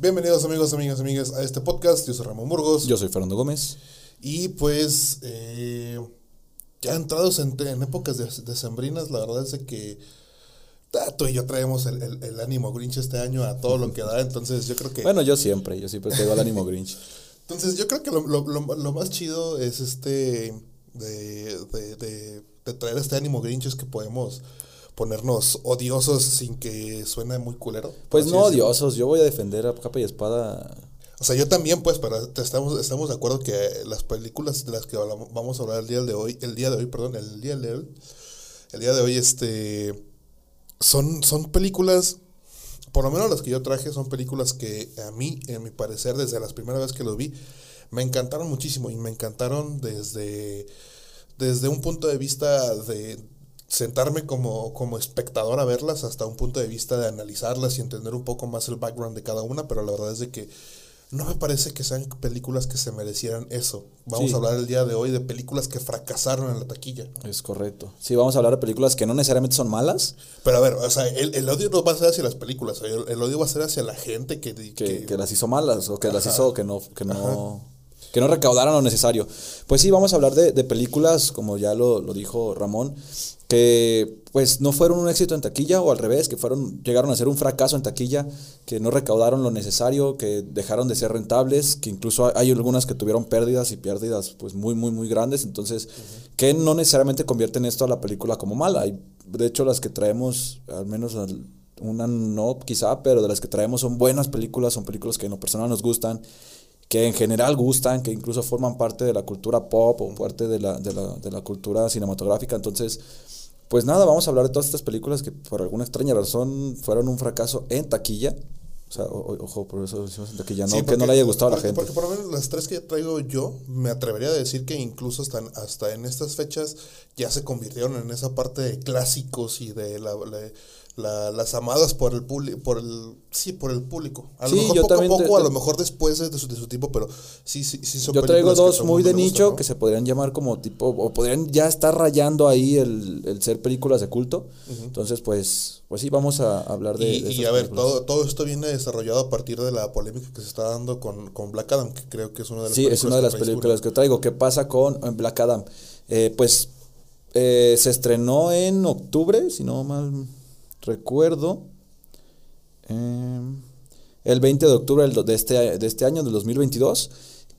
Bienvenidos amigos, amigas, amigas a este podcast. Yo soy Ramón Burgos. Yo soy Fernando Gómez. Y pues eh, ya entrados en, en épocas de, decembrinas, la verdad es de que ah, tú y yo traemos el, el- el ánimo Grinch este año a todo lo que da. Entonces yo creo que... Bueno, yo siempre, yo siempre traigo el ánimo Grinch. Entonces yo creo que lo, lo- lo- lo más chido es este de, de- de- de traer este ánimo Grinch es que podemos ponernos odiosos sin que suene muy culero. Pues no odiosos, yo voy a defender a capa y espada. O sea, yo también, pues, te- estamos, estamos de acuerdo que las películas de las que hablamos- vamos a hablar el día de hoy, el día de hoy, perdón, el día de hoy, el día de hoy, este, son, son películas, por lo menos las que yo traje, son películas que a mí, en mi parecer, desde las primeras veces que los vi, me encantaron muchísimo y me encantaron desde, desde un punto de vista de sentarme como, como espectador a verlas hasta un punto de vista de analizarlas y entender un poco más el background de cada una, pero la verdad es de que no me parece que sean películas que se merecieran eso. Vamos Sí. a hablar el día de hoy de películas que fracasaron en la taquilla. Es correcto. Sí, vamos a hablar de películas que no necesariamente son malas, Pero a ver, o sea, el, el odio no va a ser hacia las películas, el, el odio va a ser hacia la gente que... que, que- que las hizo malas o que las hizo que no, que no, que no recaudaron lo necesario. Pues sí, vamos a hablar de, de películas, como ya lo, lo dijo Ramón, que pues no fueron un éxito en taquilla o al revés, que fueron llegaron a ser un fracaso en taquilla, que no recaudaron lo necesario, que dejaron de ser rentables, que incluso hay- algunas que tuvieron pérdidas y pérdidas pues muy muy muy grandes, entonces que no necesariamente convierten esto a la película como mala. Y de hecho las que traemos al menos al- una no quizá, pero de las que traemos son buenas películas, son películas que en lo personal nos gustan, que en general gustan, que incluso forman parte de la cultura pop o parte de la, de la, de la cultura cinematográfica. Entonces, pues nada, vamos a hablar de todas estas películas que por alguna extraña razón fueron un fracaso en taquilla. O sea, o- ojo, por eso decimos en taquilla, no Sí, que no le haya gustado a la gente. Porque por lo menos las tres que traigo yo, me atrevería a decir que incluso hasta, hasta en estas fechas ya se convirtieron en esa parte de clásicos y de la, la- la- las amadas por el público, por el, sí, por el público. A lo mejor yo poco a te- poco, a lo mejor después de su, de su tiempo, pero sí, sí, sí son Yo traigo películas dos muy de nicho que se podrían llamar como tipo, o podrían ya estar rayando ahí el, el ser películas de culto. Entonces, pues, pues sí, vamos a hablar de, Y, de y a ver, películas. todo, todo esto viene desarrollado a partir de la polémica que se está dando con, con Black Adam, que creo que es una de las Sí, es una de las películas que traigo. ¿Qué pasa con eh, Black Adam? Eh, pues eh, se estrenó en octubre, si no mal recuerdo. Eh, el 20 de octubre de este, de este año, del 2022.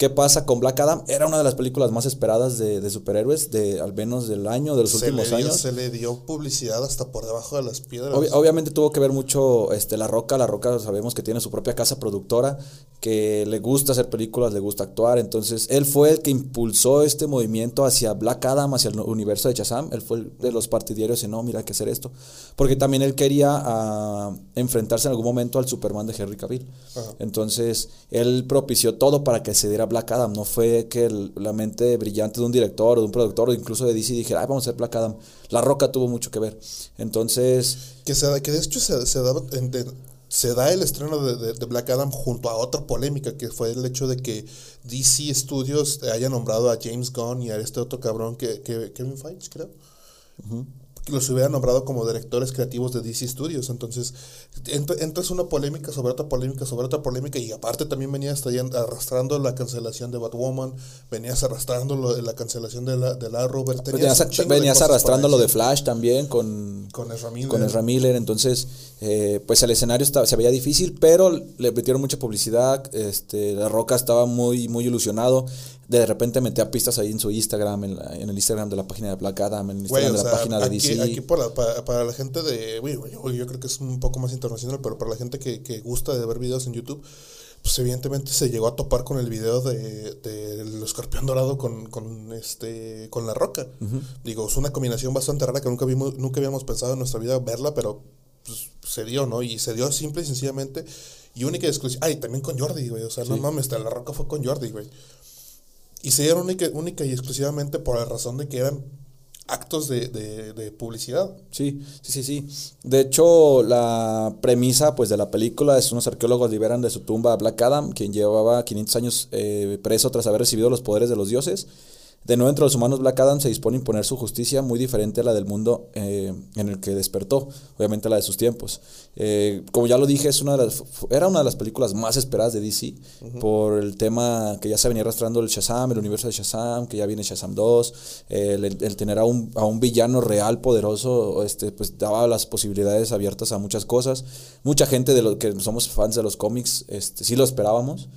¿Qué pasa con Black Adam? Era una de las películas más esperadas de, de superhéroes, de al menos del año, de los se últimos dio, años. Se le dio publicidad hasta por debajo de las piedras. Obvi- obviamente tuvo que ver mucho este, La Roca. La Roca sabemos que tiene su propia casa productora, que le gusta hacer películas, le gusta actuar. Entonces, él fue el que impulsó este movimiento hacia Black Adam, hacia el universo de Shazam. Él fue el de los partidarios y no, mira, hay que hacer esto. Porque también él quería ah, enfrentarse en algún momento al Superman de Henry Cavill. Ajá. Entonces, él propició todo para que se diera Black Adam. No fue que el- la mente brillante de un director o de un productor o incluso de DC dijera, "Ay, vamos a hacer Black Adam. La Roca tuvo mucho que ver. Entonces, Que, se, da- que de hecho se, se, da, en- de- se da el estreno de, de- de Black Adam junto a otra polémica que fue el hecho de que DC Studios haya nombrado a James Gunn y a este otro cabrón que, que Kevin Feige, creo. Que los hubiera nombrado como directores creativos de DC Studios. Entonces, ent- entras una polémica sobre otra polémica sobre otra polémica y aparte también venías arrastrando la cancelación de Batwoman, venías arrastrando lo de la cancelación de la, de la Robert. tenías venías, venías arrastrando lo de. Flash también con, Con Ezra Miller. con Ezra Miller. Entonces, eh, pues el escenario estaba, se veía difícil, pero le metieron mucha publicidad. Este, la Roca estaba muy, muy ilusionado. De repente metía pistas ahí en su Instagram, en, la- en el Instagram de la página de Black Adam, en el Instagram de la sea, página de aquí, DC. aquí para, para, para la gente de, yo, creo que es un poco más internacional, pero para la gente que, que gusta de ver videos en YouTube, pues evidentemente se llegó a topar con el video de, de el escorpión dorado con, con este con la roca. Digo, es una combinación bastante rara que nunca vimos, nunca habíamos pensado en nuestra vida verla, pero pues, se dio, ¿no? Y se dio simple y sencillamente y única y exclusiva. Ay, también con Jordi, güey. O sea, no mames, la roca fue con Jordi, güey. Y se dieron única, única y exclusivamente por la razón de que eran actos de, de, de, publicidad. Sí, sí, sí, sí. De hecho, la premisa pues, de la película es unos arqueólogos liberan de su tumba a Black Adam, quien llevaba 500 años eh, preso tras haber recibido los poderes de los dioses. De nuevo, entre los humanos, Black Adam se dispone a imponer su justicia muy diferente a la del mundo eh, en el que despertó, obviamente la de sus tiempos. Eh, como ya lo dije, es una de las, era una de las películas más esperadas de DC por el tema que ya se venía arrastrando el Shazam, el universo de Shazam, que ya viene Shazam 2, el, el, tener a un, a un villano real poderoso, este, pues daba las posibilidades abiertas a muchas cosas. Mucha gente de los que somos fans de los cómics, este, sí lo esperábamos.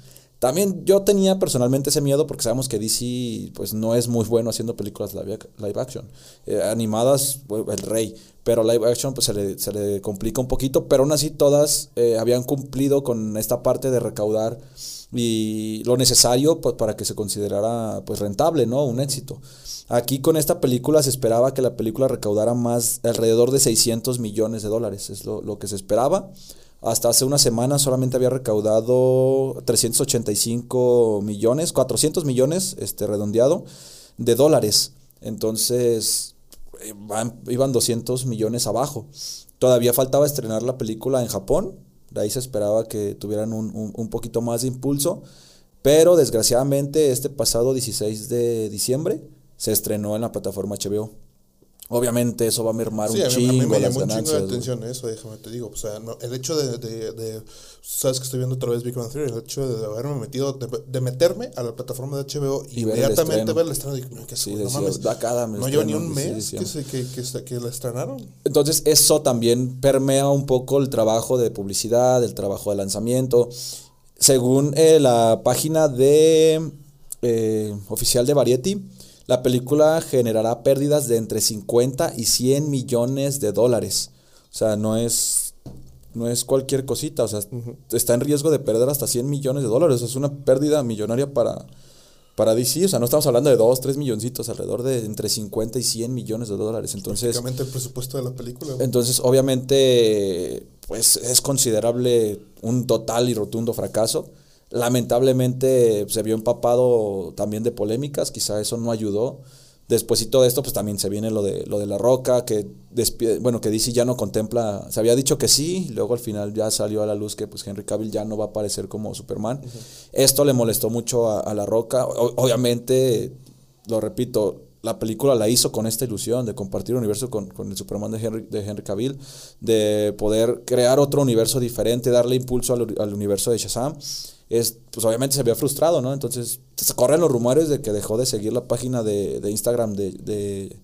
También yo tenía personalmente ese miedo porque sabemos que DC pues no es muy bueno haciendo películas live, action. Eh, animadas, el rey. Pero live action pues se le, se le, complica un poquito. Pero aún así todas eh, habían cumplido con esta parte de recaudar y lo necesario pues, para que se considerara pues rentable, ¿no? Un éxito. Aquí con esta película se esperaba que la película recaudara más, alrededor de 600 millones de dólares. Es lo, lo que se esperaba. Hasta hace una semana solamente había recaudado 385 millones, 400 millones, este, redondeado, de dólares. Entonces, iban 200 millones abajo. Todavía faltaba estrenar la película en Japón. De ahí se esperaba que tuvieran un, un, un poquito más de impulso. Pero desgraciadamente este pasado 16 de diciembre se estrenó en la plataforma HBO. Obviamente eso va a mermar sí, un a mí, chingo a mí me las llamó un chingo ganancias. de atención eso, déjame te digo. O sea, no, el hecho de, de, de, Sabes que estoy viendo otra vez Big Bang Theory. El hecho de haberme metido, de, de meterme a la plataforma de HBO y, Y ver el inmediatamente estreno. ver el estreno. Que Sí, no decías, mames. No lleva ni un mes que, se, que, que la estrenaron. Entonces eso también permea un poco el trabajo de publicidad, el trabajo de lanzamiento. Según eh, la página de eh, oficial de Variety, la película generará pérdidas de entre 50 y 100 millones de dólares. O sea, no es, no es cualquier cosita. O sea, está en riesgo de perder hasta 100 millones de dólares. Es una pérdida millonaria para, para DC. O sea, no estamos hablando de 2, 3 milloncitos, alrededor de entre 50 y 100 millones de dólares. Entonces, Prácticamente el presupuesto de la película. entonces, obviamente, pues es considerable un total y rotundo fracaso. Lamentablemente se vio empapado también de polémicas, quizá eso no ayudó. Después de esto, pues también se viene lo de lo de la roca, que despide- bueno, que DC ya no contempla, se había dicho que sí, y luego al final ya salió a la luz que pues Henry Cavill ya no va a aparecer como Superman. Esto le molestó mucho a, a la roca. O- obviamente, lo repito, la película la hizo con esta ilusión de compartir un universo con, con el Superman de Henry, de Henry Cavill, de poder crear otro universo diferente, darle impulso al, al universo de Shazam. Es, pues obviamente se había frustrado, ¿no? Entonces se corren los rumores de que dejó de seguir la página de, de Instagram de, de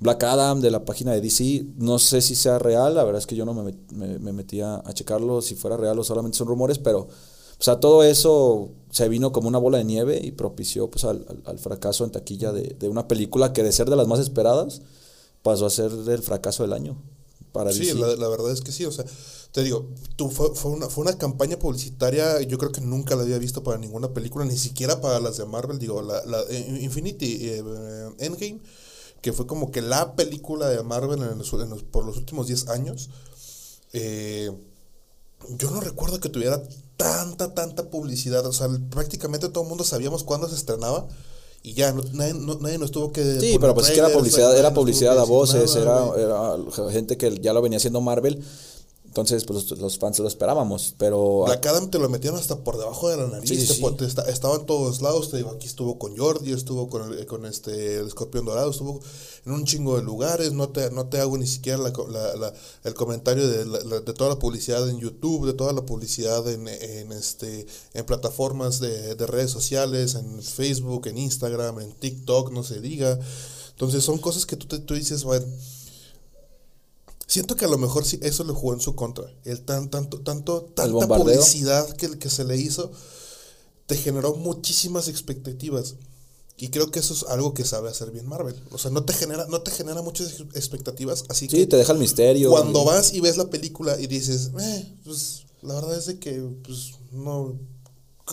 Black Adam, de la página de DC. No sé si sea real, la verdad es que yo no me, me, me metía a checarlo si fuera real o solamente son rumores, pero o sea, todo eso se vino como una bola de nieve y propició pues, al, al- al fracaso en taquilla de, de una película que de ser de las más esperadas pasó a ser el fracaso del año para Sí, DC. la, la verdad es que sí, o sea, te digo, tú, fue, fue, una, fue una campaña publicitaria, yo creo que nunca la había visto para ninguna película, ni siquiera para las de Marvel, digo, la, la eh, Infinity eh, eh, Endgame, que fue como que la película de Marvel en los- en los- por los últimos 10 años, eh, yo no recuerdo que tuviera tanta, tanta publicidad, o sea, prácticamente todo el mundo sabíamos cuándo se estrenaba. Y ya, no- nadie, no- nadie nos tuvo que... Sí, pero pues es que era publicidad, era publicidad a voces, era, era gente que ya lo venía haciendo Marvel. Entonces, pues los, fans lo esperábamos, pero Black Adam te lo metieron hasta por debajo de la nariz. Sí, sí, te estaba en todos lados. Te digo, aquí estuvo con Jordi, estuvo con, el, con este, el escorpión dorado, estuvo en un chingo de lugares. No te, no te hago ni siquiera la la- la- el comentario de, la- la- de toda la publicidad en YouTube, de toda la publicidad en, en, este, en plataformas de, de redes sociales, en Facebook, en Instagram, en TikTok, no se diga. Entonces son cosas que tú, te, tú dices, bueno, Siento que a lo mejor sí eso le jugó en su contra. El tan, tanto, tanto, tanta publicidad que, que se le hizo te generó muchísimas expectativas. Y creo que eso es algo que sabe hacer bien Marvel. O sea, no te genera, no te genera muchas ex- expectativas. Así sí, que te deja el misterio. cuando y- vas y ves la película y dices, eh, pues la verdad es de que pues no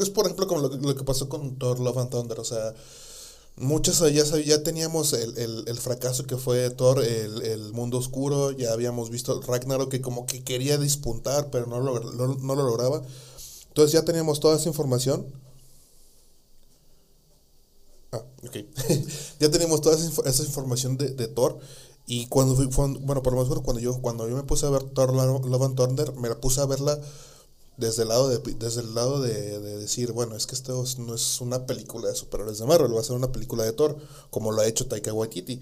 es por ejemplo como lo, lo que pasó con Thor Love and Thunder, o sea, muchos ya, ya teníamos el, el- el fracaso que fue Thor, el, el mundo oscuro, ya habíamos visto Ragnarok que como que quería dispuntar, pero no lo, no, no lo lograba. Entonces ya teníamos toda esa información. Ah, ok. ya teníamos toda esa, esa información de, de Thor. Y cuando fui, bueno, por lo menos cuando yo, cuando yo me puse a ver Thor Love and Thunder, me la puse a verla desde el lado de desde el lado de, de decir, bueno, es que esto es- no es una película de superhéroes de Marvel, va a ser una película de Thor, como lo ha hecho Taika Waititi.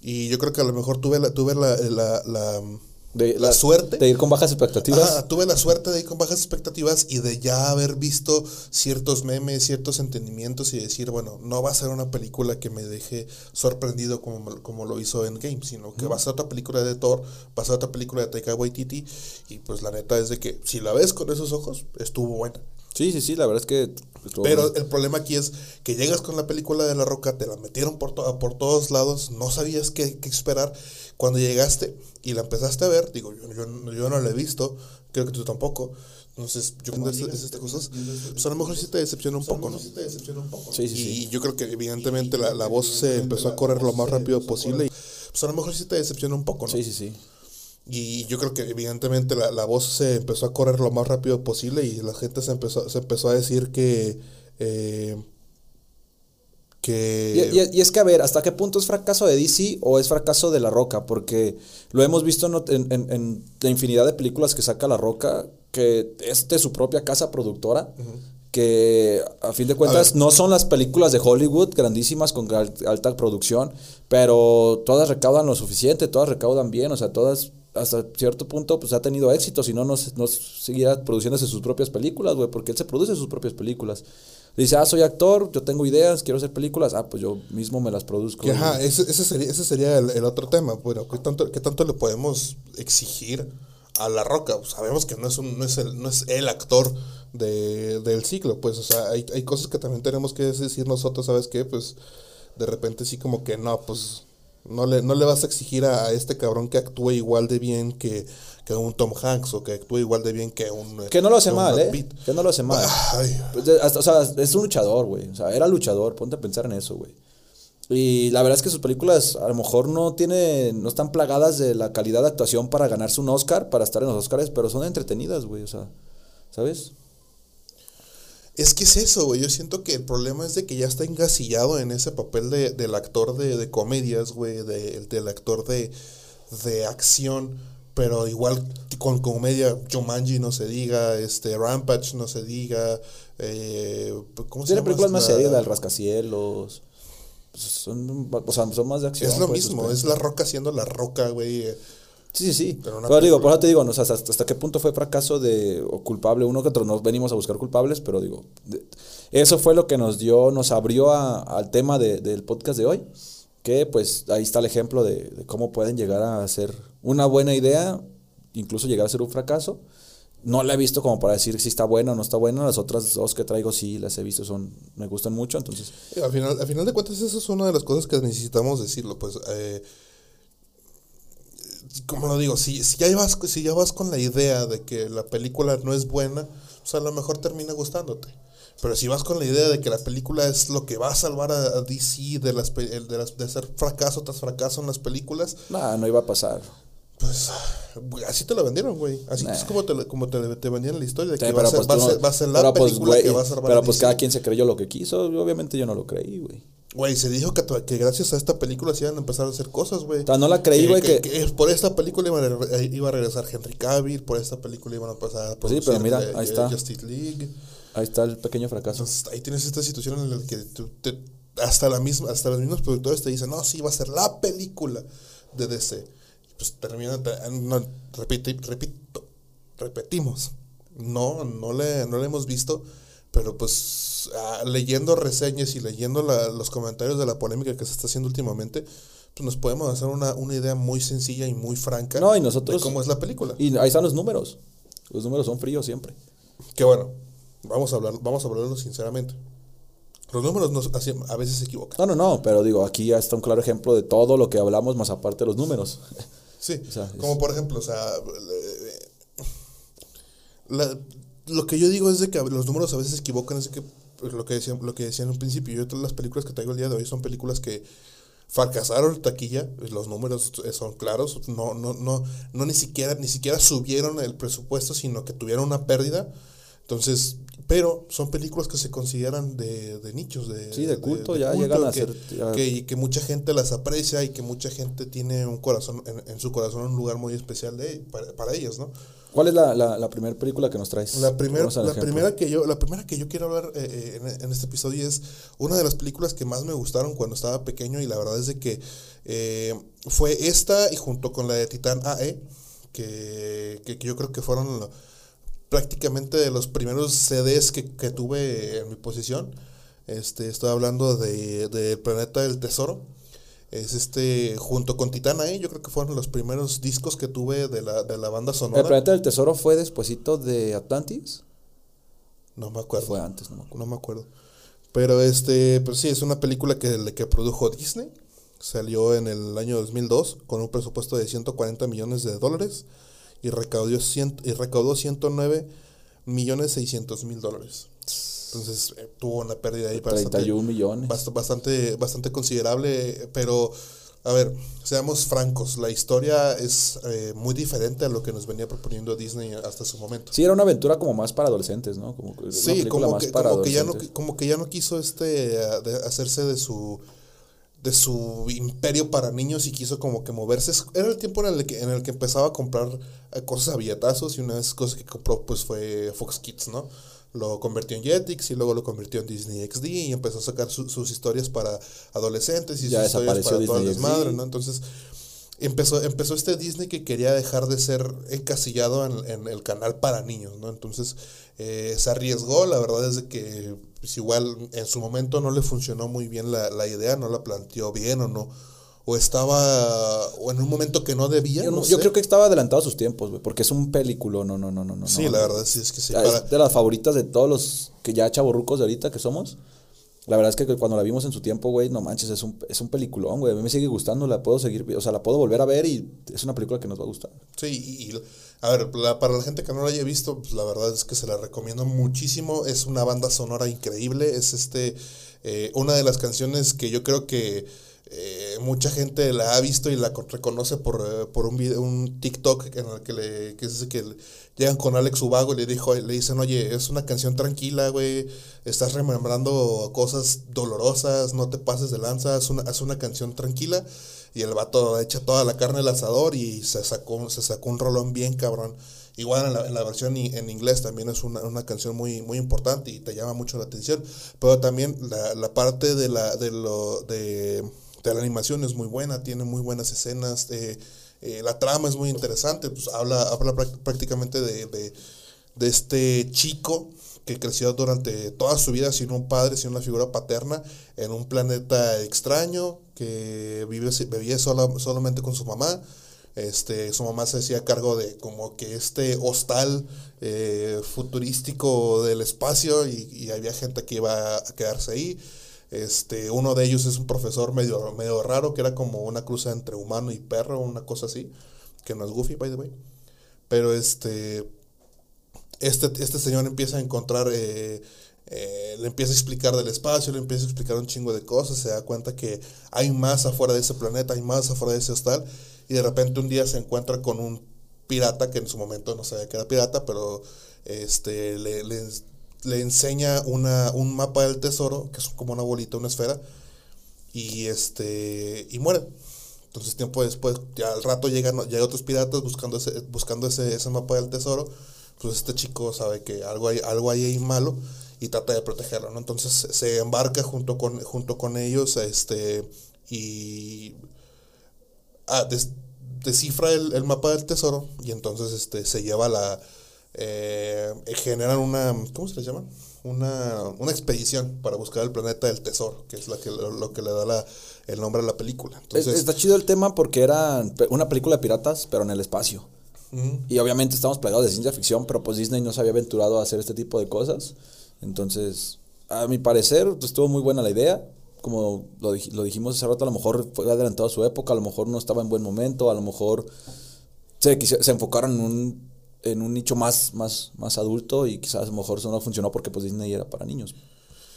Y yo creo que a lo mejor tuve la, tuve la, la, la, De, la suerte De ir con bajas expectativas. Ajá, tuve la suerte de ir con bajas expectativas y de ya haber visto ciertos memes, ciertos entendimientos y decir, bueno, no va a ser una película que me deje sorprendido como, como lo hizo Endgame, sino que va a ser otra película de Thor, va a ser otra película de Taika Waititi y pues la neta es de que si la ves con esos ojos, estuvo buena. Sí, sí, sí, la verdad es que. Estuvo Pero bueno. el problema aquí es que llegas con la película de La Roca, te la metieron por, to- por todos lados, no sabías qué, qué esperar. Cuando llegaste y la empezaste a ver, digo, yo, yo, yo no la he visto, creo que tú tampoco. Entonces, yo cuando esas, esas cosas, pues a lo mejor sí te decepciona un poco, ¿no? Sí, sí, sí. Y yo creo que evidentemente la, la voz se empezó a correr lo más rápido posible. Y, pues a lo mejor sí te decepciona un poco, ¿no? Sí, sí, sí. Y yo creo que evidentemente la, la voz se empezó a correr lo más rápido posible y la gente se empezó, se empezó a decir que... eh, que... Y, y- y es que, a ver, ¿hasta qué punto es fracaso de DC o es fracaso de La Roca? Porque lo hemos visto en, en- la infinidad de películas que saca La Roca, que es de su propia casa productora, que a fin de cuentas no son las películas de Hollywood grandísimas con al- alta producción, pero todas recaudan lo suficiente, todas recaudan bien, o sea, todas hasta cierto punto pues ha tenido éxito, si no, no, se- no seguiría produciéndose sus propias películas, güey, porque él se produce sus propias películas. Dice, ah, soy actor, yo tengo ideas, quiero hacer películas, ah, pues yo mismo me las produzco. ajá, ese, ese sería, ese sería el, el otro tema. Bueno, ¿qué tanto, ¿qué tanto le podemos exigir a La Roca? Pues sabemos que no es, un, no es, el, no es el actor de, del ciclo, pues, o sea, hay, hay cosas que también tenemos que decir nosotros, ¿sabes qué? Pues, de repente sí como que no, pues, no le, no le vas a exigir a, a este cabrón que actúe igual de bien que, que un Tom Hanks o que actúe igual de bien que un... Que no lo hace mal, ¿eh? Que no lo hace mal. Ay, o sea, es un luchador, güey. O sea, era luchador, ponte a pensar en eso, güey. Y la verdad es que sus películas a lo mejor no tienen, no están plagadas de la calidad de actuación para ganarse un Oscar, para estar en los Oscars, pero son entretenidas, güey. O sea, ¿sabes? Es que es eso, güey. Yo siento que el problema es de que ya está engasillado en ese papel de, del actor de, de comedias, güey, de- del actor de, de acción. Pero igual con comedia, Jumanji no se diga, este Rampage no se diga. Eh, ¿Cómo se Tiene llama? películas más serias, del rascacielos. Pues Son, o sea, son más de acción. Es lo pues, mismo, es la roca siendo la roca, güey. Sí, sí, sí. Pero Pero, digo, por eso te digo, no, o sea, hasta, hasta qué punto fue fracaso de, o culpable uno que otro. No venimos a buscar culpables, pero digo, de- eso fue lo que nos dio, nos abrió a- al tema de- del podcast de hoy. Que pues ahí está el ejemplo de, de cómo pueden llegar a ser una buena idea, incluso llegar a ser un fracaso. No la he visto como para decir si está buena o no está buena. Las otras dos que traigo sí las he visto, son me gustan mucho. Entonces, Al final, al final de cuentas, eso es una de las cosas que necesitamos decirlo, pues. Eh, como lo digo, si, si, ya vas, si ya vas con la idea de que la película no es buena, pues a lo mejor termina gustándote. Pero si vas con la idea de que la película es lo que va a salvar a, DC de, las, de, de hacer fracaso tras fracaso en las películas, nada, no iba a pasar. Pues así te lo vendieron, güey. Así es como te, como te, te vendían la historia de que va, a ser, pues va, a tú no- ser, va a ser la pues, película güey, que va a salvar Pero pues cada quien se creyó lo que quiso. Obviamente yo no lo creí, güey. Güey, se dijo que, que gracias a esta película se iban a empezar a hacer cosas, güey. O sea, no la creí, güey, que- por esta película iba a, re- iba a regresar Henry Cavill, por esta película iban a pasar Pues sí, pero mira, eh, ahí eh, está. Justice League. Ahí está el pequeño fracaso. Entonces, ahí tienes esta situación en la que tú- te- hasta, la misma, hasta los mismos productores te dicen, no, sí, va a ser la película de DC. Pues termina, te- no, repite- repito, repetimos. No, no le, no le hemos visto, pero pues ah, leyendo reseñas y leyendo la- los comentarios de la polémica que se está haciendo últimamente, pues nos podemos hacer una, una idea muy sencilla y muy franca No, y nosotros- de cómo es la película. Y ahí están los números. Los números son fríos siempre. Que bueno, vamos a hablar, vamos a hablarlo sinceramente. Los números nos, a veces se equivocan. No, no, no, pero digo, aquí ya está un claro ejemplo de todo lo que hablamos, más aparte de los números. Sí, O sea, como es- por ejemplo, o sea, eh, la, lo que yo digo es de que los números a veces se equivocan, es de que pues, lo que decían, lo que decían en un principio, yo todas las películas que traigo el día de hoy son películas que fracasaron en taquilla, los números son claros, no, no, no, no ni siquiera, ni siquiera subieron el presupuesto, sino que tuvieron una pérdida. Entonces, pero son películas que se consideran de, de nichos, de, Sí, de culto, ya llegan a que, ser- ya- que, y que mucha gente las aprecia y que mucha gente tiene un corazón, en, en su corazón un lugar muy especial de, para, para ellas, ¿no? ¿Cuál es la, la, la primera película que nos traes? La, al la, primera que yo, la primera que yo quiero hablar eh, eh, en, en este episodio es una de las películas que más me gustaron cuando estaba pequeño y la verdad es de que eh, fue esta y junto con la de Titán AE, que, que, que yo creo que fueron lo- prácticamente de los primeros CDs que, que tuve en mi posición. Este, estoy hablando de, de Planeta del Tesoro. Es este, junto con Titán AE, yo creo que fueron los primeros discos que tuve de la, de la banda sonora. ¿El planeta del tesoro fue despuesito de Atlantis? No me acuerdo. Fue antes, no me acuerdo. No me acuerdo. Pero este, pues sí, es una película que, que produjo Disney. Salió en el año 2002 con un presupuesto de 140 millones de dólares y recaudó, cien- y recaudó 109 millones 600 mil dólares. Entonces eh, tuvo una pérdida ahí bastante, 31 millones. bast- bastante, bastante considerable, pero a ver, seamos francos, la historia es eh, muy diferente a lo que nos venía proponiendo Disney hasta su momento. Sí, era una aventura como más para adolescentes, ¿no? Como Sí, como que, como, que ya no, como que ya no quiso este hacerse de su de su imperio para niños y quiso como que moverse. Era el tiempo en el que, en el que empezaba a comprar eh, cosas a billetazos y una de esas cosas que compró pues fue Fox Kids, ¿no? Lo convirtió en Jetix y luego lo convirtió en Disney XD y empezó a sacar su- sus historias para adolescentes y Ya sus historias para Disney desmadre, XD. ¿no? Entonces empezó, empezó este Disney que quería dejar de ser encasillado en, en el canal para niños, ¿no? Entonces eh, se arriesgó, la verdad es de que pues, igual en su momento no le funcionó muy bien la, la idea, no la planteó bien o no, o estaba, o en un momento que no debía, Yo, no no- yo sé. creo que estaba adelantado a sus tiempos, güey, porque es un película, no, no, no, no, no. Sí, no. la verdad sí, es que sí. Ah, para- Es de las favoritas de todos los que ya chavorrucos de ahorita que somos. La verdad es que cuando la vimos en su tiempo, güey, no manches, es un, es un peliculón, güey. A mí me sigue gustando, la puedo seguir, o sea, la puedo volver a ver y es una película que nos va a gustar. Sí, y, y, a ver, la- para la gente que no la haya visto, pues la verdad es que se la recomiendo muchísimo. Es una banda sonora increíble. Es este eh, una de las canciones que yo creo que eh, mucha gente la ha visto y la con- reconoce por, eh, por un video, un TikTok en el que le que es que le- llegan con Alex Ubago y le dijo, le dicen, oye, es una canción tranquila, güey, estás remembrando cosas dolorosas, no te pases de lanza, es una, es una canción tranquila. Y el vato echa toda la carne al asador y se sacó, se sacó un rolón bien cabrón. Igual en la, en la versión en inglés también es una, una canción muy, muy importante y te llama mucho la atención. Pero también la, la parte de la, de, lo, de la animación es muy buena, tiene muy buenas escenas. eh, la trama es muy interesante, pues habla, habla prácticamente de, de, de este chico que creció durante toda su vida sin un padre, sin una figura paterna, en un planeta extraño, que vive, vivía sola, solamente con su mamá. Este, su mamá se hacía cargo de como que este hostal eh, futurístico del espacio y, y había gente que iba a quedarse ahí. Este, uno de ellos es un profesor medio, medio raro, que era como una cruza entre humano y perro, una cosa así, que no es Goofy, by the way. Pero este, este, este señor empieza a encontrar, eh, eh, le empieza a explicar del espacio, le empieza a explicar un chingo de cosas, se da cuenta que hay más afuera de ese planeta, hay más afuera de ese hostal, y de repente un día se encuentra con un pirata, que en su momento no sabía que era pirata, pero este, le, le enseña una, un mapa del tesoro, que es como una bolita, una esfera, y este y muere. Entonces tiempo después, ya al rato llegan, llegan otros piratas buscando ese, buscando ese, ese mapa del tesoro. Pues este chico sabe que algo hay, algo ahí malo y trata de protegerlo, ¿no? Entonces se embarca junto con, junto con ellos, este, y ah, des- descifra el, el mapa del tesoro y entonces este se lleva la eh, generan una ¿cómo se le llama? Una, una expedición para buscar el planeta del tesoro, que es la que, lo, lo que le da la, el nombre a la película. Entonces, Está chido el tema porque era una película de piratas, pero en el espacio. Y obviamente estamos plagados de ciencia ficción, pero pues Disney no se había aventurado a hacer este tipo de cosas. Entonces, a mi parecer, pues, estuvo muy buena la idea. Como lo, dij- lo dijimos hace rato, a lo mejor fue adelantado a su época, a lo mejor no estaba en buen momento, a lo mejor se, se enfocaron en un en un nicho más, más, más adulto y quizás a lo mejor eso no funcionó porque pues Disney era para niños.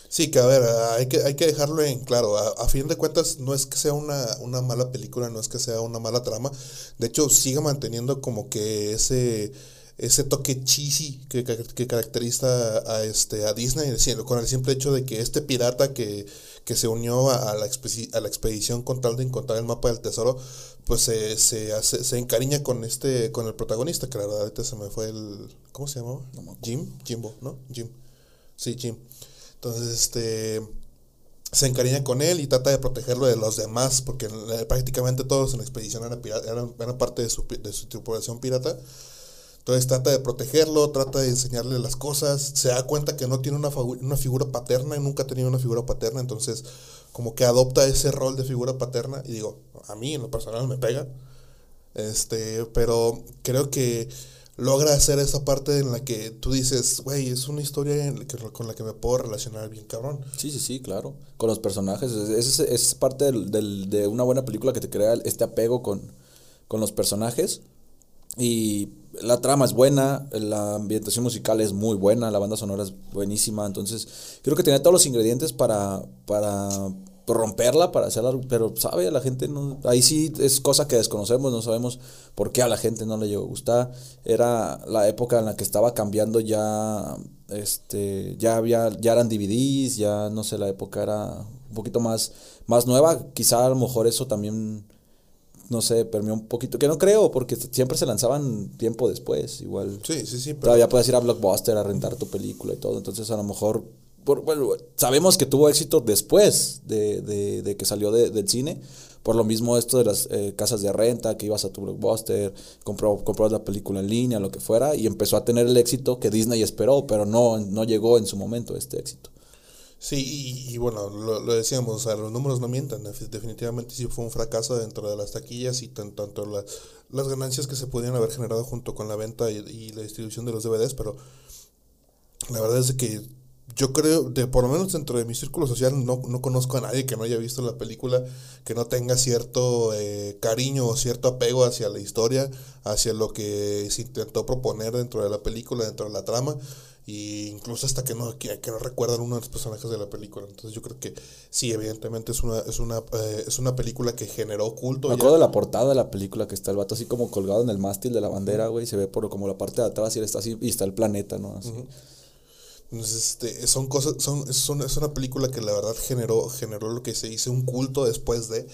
Sí, que a ver, hay que, hay que dejarlo en claro. A, fin de cuentas, no es que sea una, una mala película, no es que sea una mala trama. De hecho, sigue manteniendo como que ese ese toque cheesy que, que, que caracteriza a, este, a Disney, con el simple hecho de que este pirata que, que se unió a, a, la a la expedición con tal de encontrar el mapa del tesoro, pues se, se, hace, se encariña con este con el protagonista, que la verdad ahorita se me fue el... ¿Cómo se llamaba? Jim, Jimbo, ¿no? Jim. Sí, Jim. Entonces, este se encariña con él y trata de protegerlo de los demás, porque prácticamente todos en la expedición eran, eran, eran parte de su, de su tripulación pirata. Entonces trata de protegerlo, trata de enseñarle las cosas, se da cuenta que no tiene una, figura paterna, nunca ha tenido una figura paterna, entonces como que adopta ese rol de figura paterna y digo, a mí en lo personal me pega, este, pero creo que logra hacer esa parte en la que tú dices, güey, es una historia con la que me puedo relacionar bien cabrón. Sí, sí, sí, claro. Con los personajes. Es, es, es parte del, del, de una buena película que te crea este apego con, con los personajes. Y la trama es buena, la ambientación musical es muy buena, la banda sonora es buenísima. Entonces, creo que tiene todos los ingredientes para, para romperla, para hacerla, pero sabe, a la gente no. Ahí sí es cosa que desconocemos, no sabemos por qué a la gente no le llegó a gustar. Era la época en la que estaba cambiando ya. Este, ya había, ya eran DVDs, ya no sé, la época era un poquito más, más nueva. Quizá a lo mejor eso también no sé, permeó un poquito, que no creo, porque siempre se lanzaban tiempo después, igual. Sí, sí, sí. Pero... Todavía puedes ir a Blockbuster a rentar tu película y todo, entonces a lo mejor, por, bueno, sabemos que tuvo éxito después de, de, de que salió de, del cine, por lo mismo esto de las eh, casas de renta, que ibas a tu Blockbuster, compró, comprabas la película en línea, lo que fuera, y empezó a tener el éxito que Disney esperó, pero no, no llegó en su momento este éxito. Sí, y, y bueno, lo, lo, decíamos, o sea, los números no mientan, definitivamente sí fue un fracaso dentro de las taquillas y tan, tanto la, las ganancias que se podían haber generado junto con la venta y, la distribución de los DVDs, pero la verdad es que yo creo, de por lo menos dentro de mi círculo social, no, no conozco a nadie que no haya visto la película, que no tenga cierto eh, cariño o cierto apego hacia la historia, hacia lo que se intentó proponer dentro de la película, dentro de la trama y incluso hasta que no, que, que, no recuerdan uno de los personajes de la película. Entonces yo creo que sí, evidentemente es una, es una, eh, es una película que generó culto. Me acuerdo de la portada de la película que está el vato así como colgado en el mástil de la bandera, güey, se ve por como la parte de atrás y él está así y está el planeta, ¿no? Así. Uh -huh. Entonces, este, son cosas, son, son, es una película que la verdad generó, generó lo que se dice un culto después de,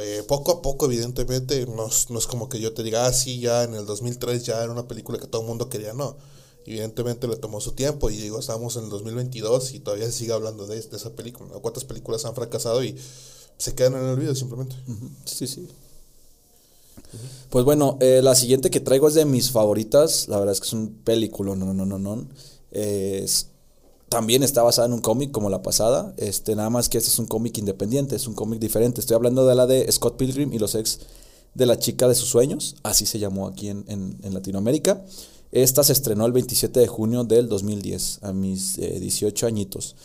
eh, poco a poco, evidentemente, no, no, es como que yo te diga, ah, sí, ya en el 2003 ya era una película que todo el mundo quería, no evidentemente le tomó su tiempo y digo, estamos en el 2022 y todavía se sigue hablando de, esa película. ¿Cuántas películas han fracasado y se quedan en el olvido simplemente? Sí, sí. Pues bueno, eh, la siguiente que traigo es de mis favoritas. La verdad es que es un película, no, no, no, no. Es, también está basada en un cómic como la pasada. Este, nada más que este es un cómic independiente, es un cómic diferente. Estoy hablando de la de Scott Pilgrim y los ex de la chica de sus sueños. Así se llamó aquí en, en, en Latinoamérica. Esta se estrenó el 27 de junio del 2010, a mis eh, 18 añitos.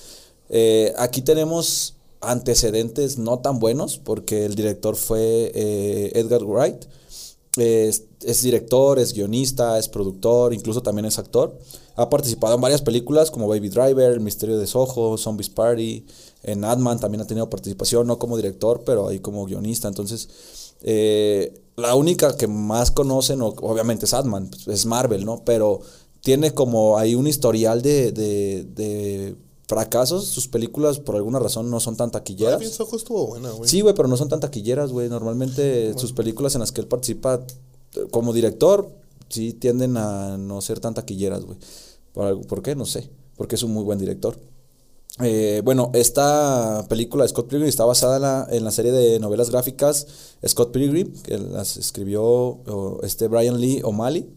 Eh, aquí tenemos antecedentes no tan buenos, porque el director fue eh, Edgar Wright. Es, es, director, es guionista, es productor, incluso también es actor. Ha participado en varias películas como Baby Driver, El Misterio de Soho, Zombies Party. En Adman también ha tenido participación, no como director, pero ahí como guionista. Entonces, eh, la única que más conocen, obviamente es Adman, es Marvel, ¿no? Pero tiene como ahí un historial de, de, de fracasos. Sus películas, por alguna razón, no son tan taquilleras. Ay, Soho estuvo buena, güey. Sí, güey, pero no son tan taquilleras, güey. Normalmente bueno. sus películas en las que él participa como director, sí tienden a no ser tan taquilleras, güey. ¿Por, ¿Por qué? No sé. Porque es un muy buen director. Eh, bueno, esta película de Scott Pilgrim está basada en la, en la, serie de novelas gráficas Scott Pilgrim, que las escribió este Brian Lee O'Malley.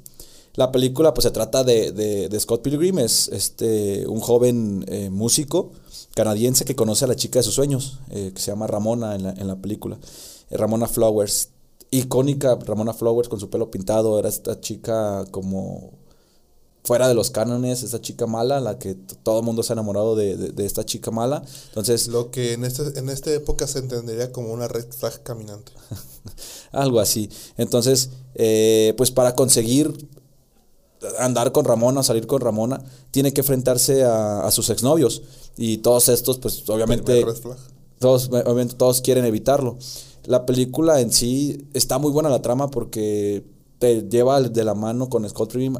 La película pues se trata de, de, de Scott Pilgrim, es este, un joven eh, músico canadiense que conoce a la chica de sus sueños, eh, que se llama Ramona en la, en la película. Eh, Ramona Flowers, icónica Ramona Flowers con su pelo pintado, era esta chica como fuera de los cánones, esa chica mala, la que todo el mundo se ha enamorado de, de, de, esta chica mala. Entonces. Lo que en, este, en esta época se entendería como una red flag caminante. Algo así. Entonces, eh, pues para conseguir andar con Ramona, salir con Ramona, tiene que enfrentarse a, a sus exnovios. Y todos estos, pues obviamente, Primer red flag. todos, obviamente todos quieren evitarlo. La película en sí está muy buena la trama porque te lleva de la mano con Scott Pilgrim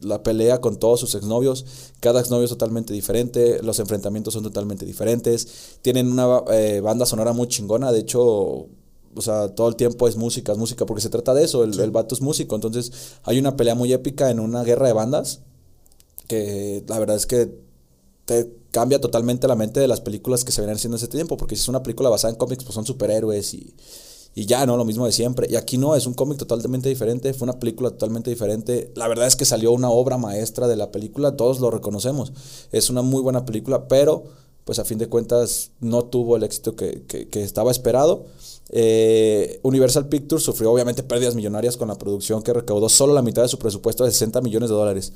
la pelea con todos sus exnovios. Cada exnovio es totalmente diferente, los enfrentamientos son totalmente diferentes. Tienen una eh, banda sonora muy chingona, de hecho, o sea, todo el tiempo es música, es música, porque se trata de eso, el, el vato es músico. Entonces, hay una pelea muy épica en una guerra de bandas que la verdad es que te cambia totalmente la mente de las películas que se venían haciendo en ese tiempo, porque si es una película basada en cómics, pues son superhéroes y, y ya, ¿no? Lo mismo de siempre. Y aquí no, es un cómic totalmente diferente, fue una película totalmente diferente. La verdad es que salió una obra maestra de la película, todos lo reconocemos. Es una muy buena película, pero pues a fin de cuentas no tuvo el éxito que, que, estaba esperado. Eh, Universal Pictures sufrió obviamente pérdidas millonarias con la producción que recaudó solo la mitad de su presupuesto de 60 millones de dólares.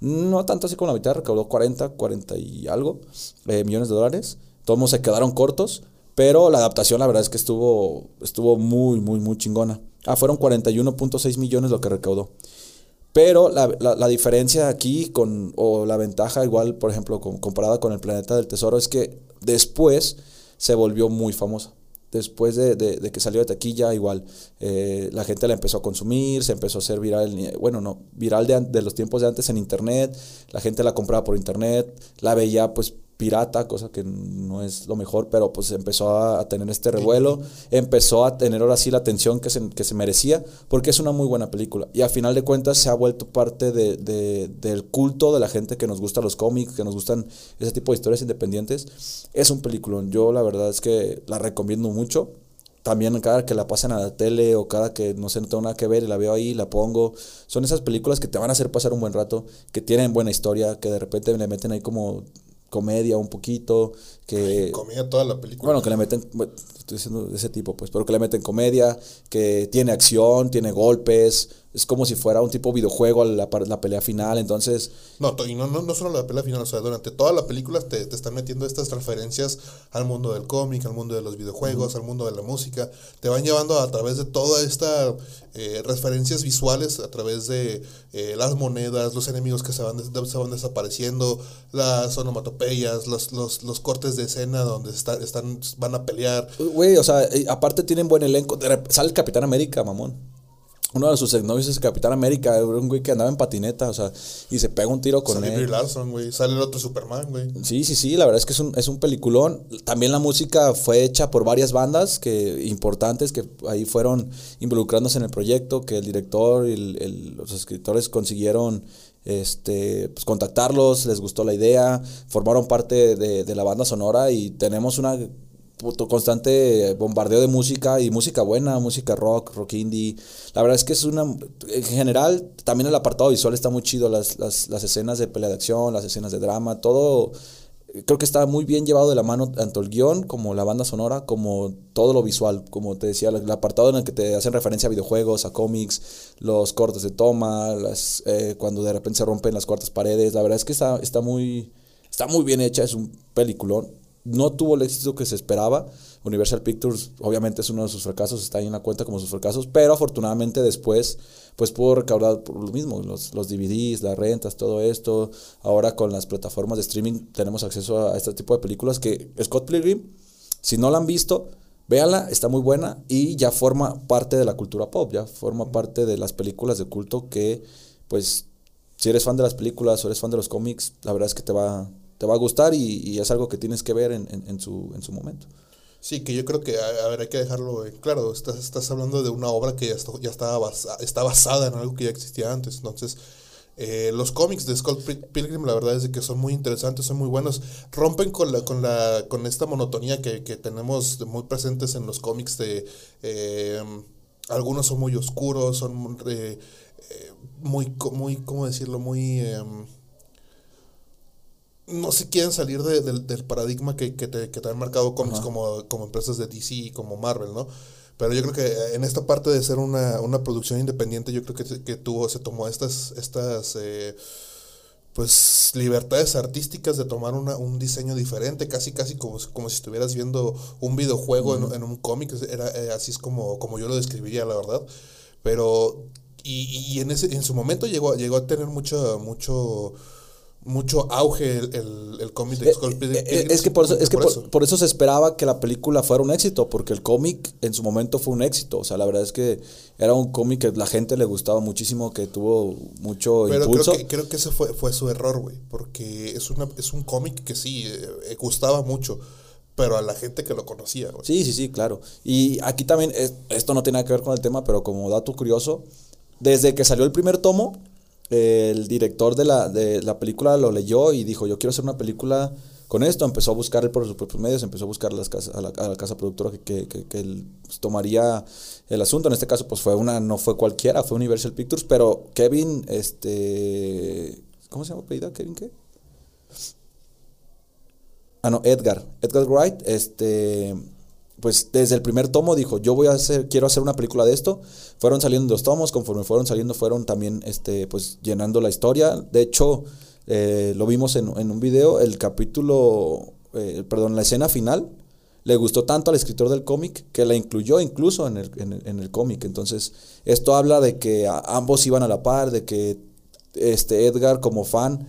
No tanto así como la mitad, recaudó 40, 40 y algo eh, millones de dólares. Todos se quedaron cortos, pero la adaptación la verdad es que estuvo, estuvo muy, muy, muy chingona. Ah, fueron 41.6 millones lo que recaudó. Pero la, la, diferencia aquí con, o la ventaja igual, por ejemplo, comparada con el Planeta del Tesoro, es que después se volvió muy famosa. Después de, de, de que salió de taquilla, igual eh, la gente la empezó a consumir, se empezó a hacer viral, bueno, no, viral de, de los tiempos de antes en internet, la gente la compraba por internet, la veía pues pirata, cosa que no es lo mejor, pero pues empezó a, tener este revuelo, empezó a tener ahora sí la atención que se, que se merecía, porque es una muy buena película. Y a final de cuentas se ha vuelto parte de, de, del culto de la gente que nos gusta los cómics, que nos gustan ese tipo de historias independientes. Es un peliculón, yo la verdad es que la recomiendo mucho. También cada que la pasan a la tele o cada que no sé, no tengo nada que ver y la veo ahí, la pongo. Son esas películas que te van a hacer pasar un buen rato, que tienen buena historia, que de repente le meten ahí como comedia un poquito, que... Comedia toda la película. Bueno, que le meten, estoy diciendo de ese tipo, pues, pero que le meten comedia, que tiene acción, tiene golpes, es como si fuera un tipo videojuego la, la pelea final, entonces... No, y no, no, no solo la pelea final, o sea, durante toda la película te, te están metiendo estas referencias al mundo del cómic, al mundo de los videojuegos, uh -huh. al mundo de la música, te van llevando a través de toda esta eh, referencias visuales, a través de eh, las monedas, los enemigos que se van, se van desapareciendo, las onomatopeyas, los, los, los cortes de escena donde está, están, van a pelear. Güey, o sea, aparte tienen buen elenco, sale el Capitán América, mamón uno de sus exnovios es Capitán América, un güey que andaba en patineta, o sea, y se pega un tiro con Sale él. Brie Larson, güey. Sale el otro Superman, güey. Sí, sí, sí, la verdad es que es un, es un peliculón. También la música fue hecha por varias bandas que, importantes que ahí fueron involucrándose en el proyecto, que el director y el, el, los escritores consiguieron este, pues, contactarlos, les gustó la idea, formaron parte de, de la banda sonora y tenemos una constante bombardeo de música y música buena, música rock, rock indie. La verdad es que es una. En general, también el apartado visual está muy chido. Las, las, las escenas de pelea de acción, las escenas de drama, todo. Creo que está muy bien llevado de la mano tanto el guion como la banda sonora, como todo lo visual. Como te decía, el apartado en el que te hacen referencia a videojuegos, a cómics, los cortes de toma, las, eh, cuando de repente se rompen las cuartas paredes. La verdad es que está, está, muy, está muy bien hecha, es un peliculón no tuvo el éxito que se esperaba. Universal Pictures obviamente es uno de sus fracasos, está ahí en la cuenta como sus fracasos, pero afortunadamente después pues pudo recaudar por lo mismo, los, los DVDs, las rentas, todo esto. Ahora con las plataformas de streaming tenemos acceso a este tipo de películas que Scott Pilgrim, si no la han visto, véanla, está muy buena y ya forma parte de la cultura pop, ya forma parte de las películas de culto que pues si eres fan de las películas o eres fan de los cómics, la verdad es que te va te va a gustar y, y, es algo que tienes que ver en, en, su, en su momento. Sí, que yo creo que, a, ver, hay que dejarlo claro, estás, estás hablando de una obra que ya está, ya está, basa, está basada en algo que ya existía antes, entonces... Eh, los cómics de Scott Pilgrim la verdad es que son muy interesantes, son muy buenos, rompen con la con la con esta monotonía que, que tenemos muy presentes en los cómics de eh, algunos son muy oscuros, son eh, muy muy cómo decirlo, muy em, no se quieren salir de, de, del paradigma que, que, te, que te han marcado cómics como, como empresas de DC y como Marvel, ¿no? Pero yo creo que en esta parte de ser una, una producción independiente, yo creo que, que tuvo, se tomó estas, estas eh, pues libertades artísticas de tomar una, un diseño diferente, casi casi como, como si estuvieras viendo un videojuego en, en, un cómic, era, eh, así es como, como yo lo describiría, la verdad. Pero y, y en, ese, en su momento llegó, llegó a tener mucho, mucho, mucho auge el, el, el cómic de Eh, Scott eh, eh, es que, por eso, es que por, eso. por eso se esperaba que la película fuera un éxito, porque el cómic en su momento fue un éxito. O sea, la verdad es que era un cómic que la gente le gustaba muchísimo, que tuvo mucho Pero impulso. creo que, creo que ese fue, fue su error, güey. Porque es, una, es un cómic que sí, eh, gustaba mucho. Pero a la gente que lo conocía, güey. Sí, sí, sí, claro. Y aquí también, es- esto no tiene nada que ver con el tema, pero como dato curioso, desde que salió el primer tomo, el director de la, de la película lo leyó y dijo, yo quiero hacer una película con esto. Empezó a buscar por sus propios medios, empezó a buscar las casas, a, la, a la casa productora que, que, que- que él, pues, tomaría el asunto. En este caso, pues fue una, no fue cualquiera, fue Universal Pictures, pero Kevin, este... ¿Cómo se llama apellido? ¿Kevin qué? Ah, no, Edgar. Edgar Wright, este, pues desde el primer tomo dijo, yo voy a hacer, quiero hacer una película de esto. Fueron saliendo los tomos, conforme fueron saliendo, fueron también, este, pues llenando la historia. De hecho, eh, lo vimos en, en un video, el capítulo, eh, perdón, la escena final, le gustó tanto al escritor del cómic que la incluyó incluso en el, en el, en el cómic. Entonces, esto habla de que ambos iban a la par, de que este Edgar como fan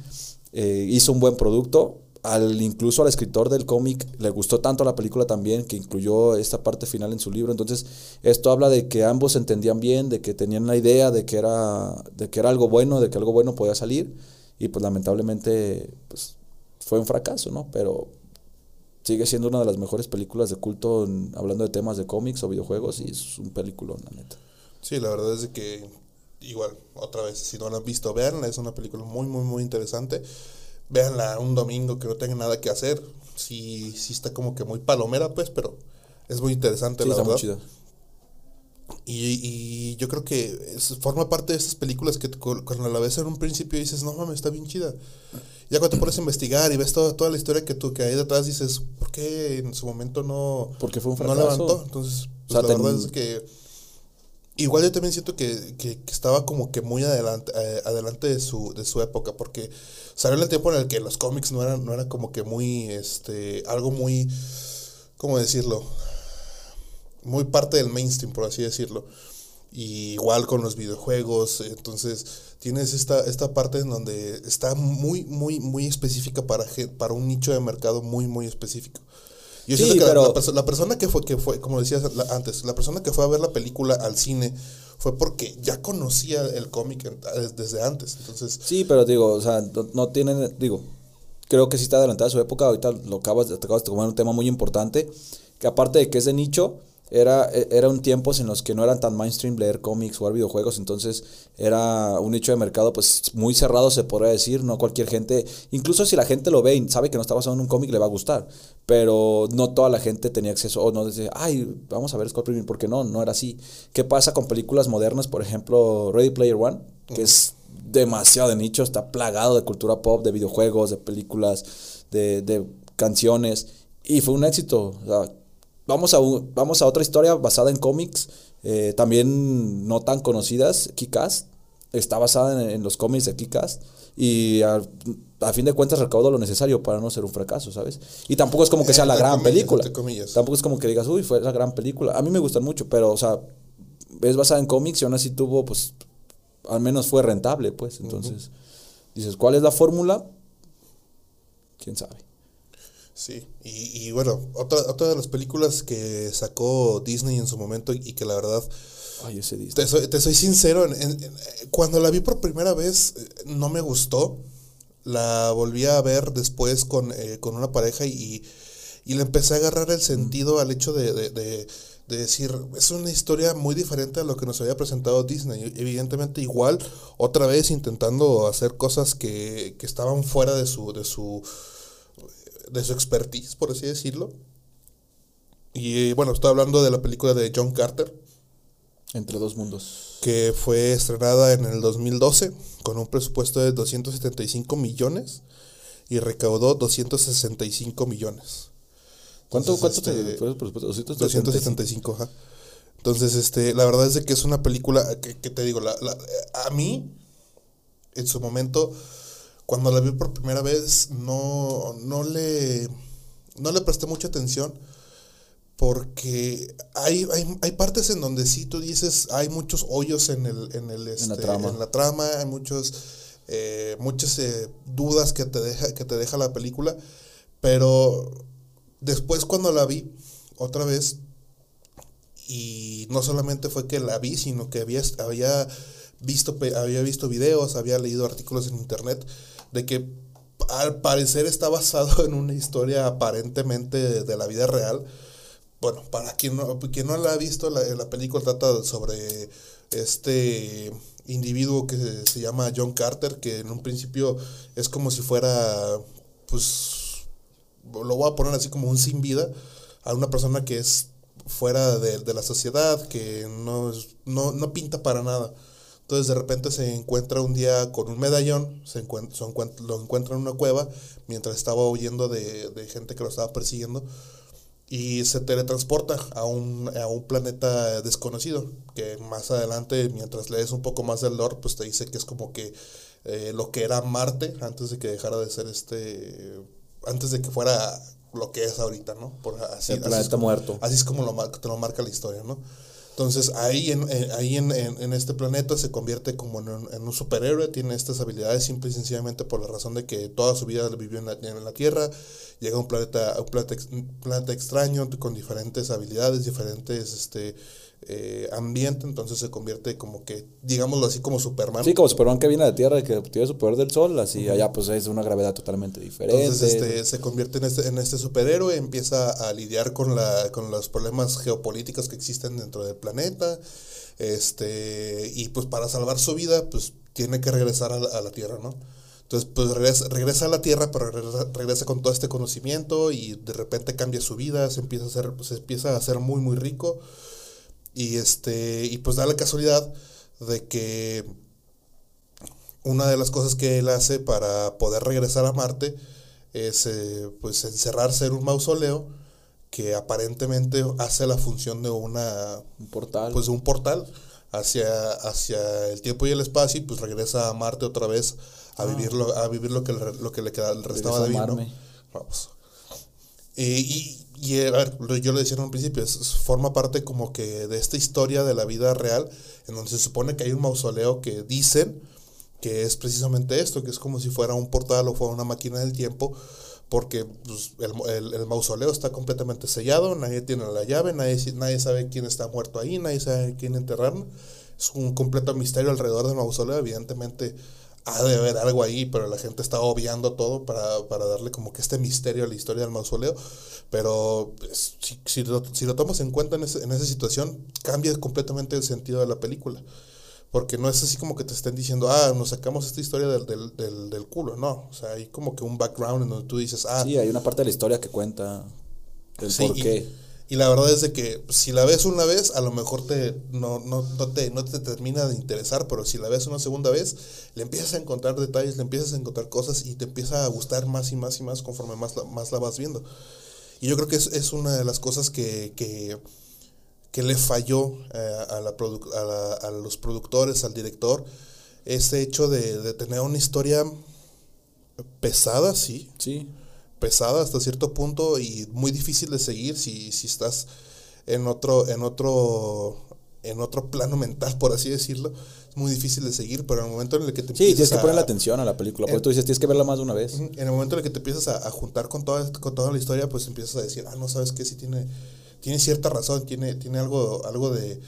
eh, hizo un buen producto. Al, incluso al escritor del cómic le gustó tanto la película también que incluyó esta parte final en su libro. Entonces, esto habla de que ambos entendían bien, de que tenían la idea de que era, de que era algo bueno, de que algo bueno podía salir. Y pues lamentablemente pues, fue un fracaso, ¿no? Pero sigue siendo una de las mejores películas de culto hablando de temas de cómics o videojuegos y es un peliculón, la neta. Sí, la verdad es que igual, otra vez, si no la han visto, véanla, es una película muy, muy, muy interesante. Véanla un domingo que no tengan nada que hacer. Sí, sí está como que muy palomera, pues, pero es muy interesante, Sí, la está muy verdad. chida. Y, y yo creo que es- forma parte de esas películas que cu- cuando la ves en un principio dices, no mames, está bien chida. Ya cuando te pones a investigar y ves toda, toda la historia que, tú, que hay detrás, dices, ¿por qué en su momento no, Porque fue un no fracaso. levantó? Entonces, pues, sea, la ten- verdad es que igual yo también siento que, que- que estaba como que muy adelante, eh, adelante de su, de su época, porque salió en el tiempo en el que los cómics no eran, no como que muy, este, algo muy, ¿cómo decirlo? Muy parte del mainstream, por así decirlo. Y igual con los videojuegos, entonces tienes esta, esta parte en donde está muy, muy, muy específica para, para un nicho de mercado muy, muy específico. Yo Sí, siento que la- pero- la, perso- la persona que fue, que fue, como decías antes, la persona que fue a ver la película al cine fue porque ya conocía el cómic desde antes. Entonces, Sí, pero digo, o sea, no, no tienen, digo, creo que sí está adelantada su época, ahorita lo acabas, acabas de tomar un tema muy importante, que aparte de que es de nicho, era, e- era un tiempos en los que no eran tan mainstream leer cómics, jugar videojuegos, entonces era un nicho de mercado pues muy cerrado se podría decir, no cualquier gente, incluso si la gente lo ve y sabe que no está basado en un cómic le va a gustar, pero no toda la gente tenía acceso, o no decía, ay, vamos a ver Scott Pilgrim, porque no, no era así. ¿Qué pasa con películas modernas, por ejemplo, Ready Player One, que es demasiado de nicho, está plagado de cultura pop, de videojuegos, de películas, de, de canciones, y fue un éxito. o sea, vamos, a, vamos a otra historia basada en cómics, eh, también no tan conocidas, Kick-Ass, está basada en, en los cómics de Kick-Ass, y a, a fin de cuentas recaudó lo necesario para no ser un fracaso, ¿sabes? Y tampoco es como que sea la gran comillas, película. Tampoco es como que digas, uy, fue la gran película. A mí me gustan mucho, pero, o sea, es basada en cómics y aún así tuvo, pues, al menos fue rentable, pues. Entonces, dices, ¿cuál es la fórmula? ¿Quién sabe? Sí, y, y bueno, otra, otra de las películas que sacó Disney en su momento y, y que la verdad, Ay, ese Disney. te soy, te soy sincero, en- en- en- cuando la vi por primera vez eh, no me gustó, la volví a ver después con, eh, con una pareja y, y le empecé a agarrar el sentido al hecho de, de- de- de decir, es una historia muy diferente a lo que nos había presentado Disney, evidentemente igual, otra vez intentando hacer cosas que, que estaban fuera de su... De su de su expertise, por así decirlo. Y bueno, estoy hablando de la película de John Carter, Entre dos mundos. que fue estrenada en el 2012 con un presupuesto de 275 millones y recaudó 265 millones. ¿Cuánto, Entonces, cuánto este, te fue el presupuesto? 275, ajá. Entonces, este, la verdad es de que es una película que, que te digo, la, la- a mí, en su momento, cuando la vi por primera vez, no, no le, no le presté mucha atención, porque hay, hay, hay, partes en donde sí tú dices, hay muchos hoyos en, el, en, el, este, en, la, trama. en la trama, hay muchos, eh, muchas eh, dudas que te, deja, que te deja la película, pero después cuando la vi otra vez, y no solamente fue que la vi, sino que había, había, visto, había visto videos, había leído artículos en internet, de que al parecer está basado en una historia aparentemente de, la vida real, bueno, para quien no, quien no la ha visto, la, la película trata sobre este individuo que se llama John Carter, que en un principio es como si fuera, pues, lo voy a poner así como un sin vida, a una persona que es fuera de, de la sociedad, que no, no, no, pinta para nada. Entonces de repente se encuentra un día con un medallón, se encuentra, lo encuentra en una cueva mientras estaba huyendo de, de gente que lo estaba persiguiendo y se teletransporta a un, a un planeta desconocido, que más adelante, mientras lees un poco más del lore, pues te dice que es como que eh, lo que era Marte antes de que dejara de ser este, antes de que fuera lo que es ahorita, ¿no? Por, así, El planeta muerto. Así es como lo, te lo marca la historia, ¿no? Entonces ahí, en, ahí en, en, este planeta se convierte como en un, en un, superhéroe, tiene estas habilidades simple y sencillamente por la razón de que toda su vida vivió en la, en la Tierra, llega a un planeta, un planeta, un planeta extraño con diferentes habilidades, diferentes este, eh, ambiente, entonces se convierte como que, digámoslo así, como Superman. Sí, como Superman que viene de la Tierra y que tiene su poder del sol, así allá pues es una gravedad totalmente diferente. Entonces este, se convierte en este, en este superhéroe, empieza a lidiar con, la, con los problemas geopolíticos que existen dentro del planeta, este, y pues para salvar su vida, pues tiene que regresar a la, Tierra, ¿no? Entonces, pues regresa, regresa, a la Tierra, pero regresa, regresa, con todo este conocimiento y de repente cambia su vida, se empieza a hacer, se empieza a hacer muy, muy rico. Y, este, y pues da la casualidad de que una de las cosas que él hace para poder regresar a Marte es eh, pues encerrarse en un mausoleo que aparentemente hace la función de una un portal. pues un portal hacia hacia el tiempo y el espacio y pues regresa a Marte otra vez a ah. vivir lo, a vivir lo que lo que le queda, le restaba de vida vamos y y a ver, yo lo decía en un principio, forma parte como que de esta historia de la vida real, en donde se supone que hay un mausoleo que dicen que es precisamente esto, que es como si fuera un portal o fuera una máquina del tiempo, porque pues, el, el, mausoleo está completamente sellado, nadie tiene la llave, nadie, nadie sabe quién está muerto ahí, nadie sabe quién enterrarlo. Es un completo misterio alrededor del mausoleo, evidentemente ha de haber algo ahí, pero la gente está obviando todo para, para darle como que este misterio a la historia del mausoleo. Pero pues, si, si, lo, si, lo, tomas en cuenta en, en esa situación, cambia completamente el sentido de la película. Porque no es así como que te estén diciendo, ah, nos sacamos esta historia del, del, del, del culo. No, o sea, hay como que un background en donde tú dices, ah. Sí, hay una parte de la historia que cuenta el por qué. Y la verdad es de que si la ves una vez, a lo mejor te, no, no, no, te, no te termina de interesar, pero si la ves una segunda vez, le empiezas a encontrar detalles, le empiezas a encontrar cosas y te empieza a gustar más y más y más conforme más la, más la vas viendo. Y yo creo que es, es una de las cosas que, que, que le falló eh, a, la a, la, a, los productores, al director, ese hecho de, de tener una historia pesada, sí. Sí pesada hasta cierto punto y muy difícil de seguir si, si estás en otro, en otro, en otro plano mental, por así decirlo. Es muy difícil de seguir, pero en el momento en el que te Sí, tienes que poner la atención a la película, porque tú dices, tienes que verla más de una vez. En el momento en el que te empiezas a, juntar con toda, con toda la historia, pues empiezas a decir, ah, no, sabes qué, sí tiene, tiene cierta razón, tiene, tiene algo, algo de,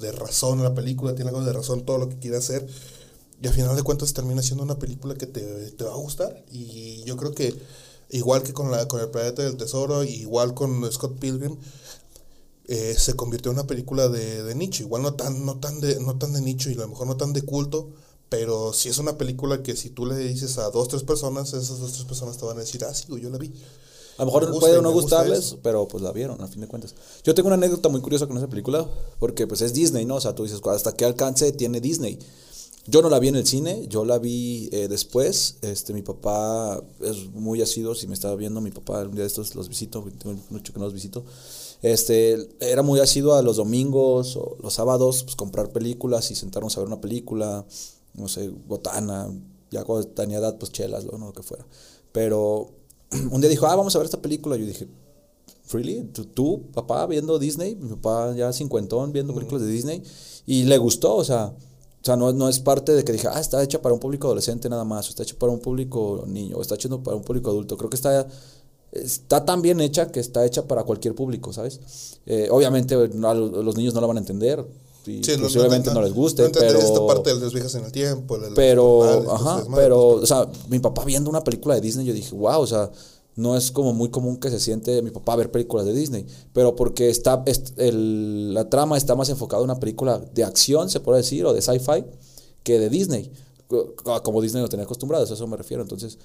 de razón en la película, tiene algo de razón todo lo que quiere hacer. Y al final de cuentas termina siendo una película que te, te va a gustar. Y yo creo que igual que con, la, con el planeta del tesoro, igual con Scott Pilgrim, eh, se convirtió en una película de, de, nicho, igual no tan, no, tan de, no tan de nicho y a lo mejor no tan de culto, pero sí es una película que si tú le dices a dos, tres personas, esas dos, tres personas te van a decir, ah, sí, yo la vi. A lo mejor puede no gustarles, pero pues la vieron, a fin de cuentas. Yo tengo una anécdota muy curiosa con esa película, porque pues es Disney, ¿no? O sea, tú dices, hasta qué alcance tiene Disney. Yo no la vi en el cine, yo la vi eh, después. Este, mi papá es muy asiduo, si me estaba viendo, mi papá un día de estos los visito, mucho que no los visito. Este, era muy asiduo a los domingos o los sábados, pues comprar películas y sentarnos a ver una película, no sé, botana, ya cuando tenía edad, pues chelas, ¿no? lo que fuera. Pero un día dijo, ah, vamos a ver esta película. Yo dije, freely. Tú, tú, papá, viendo Disney, mi papá ya cincuentón viendo películas de Disney, y le gustó, o sea, o sea, no, no es parte de que dije, ah, está hecha para un público adolescente nada más, o está hecha para un público niño, o está hecha para un público adulto. Creo que está, está tan bien hecha que está hecha para cualquier público, ¿sabes? Eh, obviamente los niños no la van a entender, y Sí, posiblemente no, no- les guste, pero... esta parte de las viejas en el tiempo. Pero, ajá, pero, o sea, mi papá viendo una película de Disney, yo dije, wow, o sea, no es como muy común que se siente mi papá ver películas de Disney, pero porque está, es- el- la trama está más enfocada en una película de acción, se puede decir, o de sci-fi, que de Disney, co- como Disney lo tenía acostumbrado, a eso me refiero, entonces,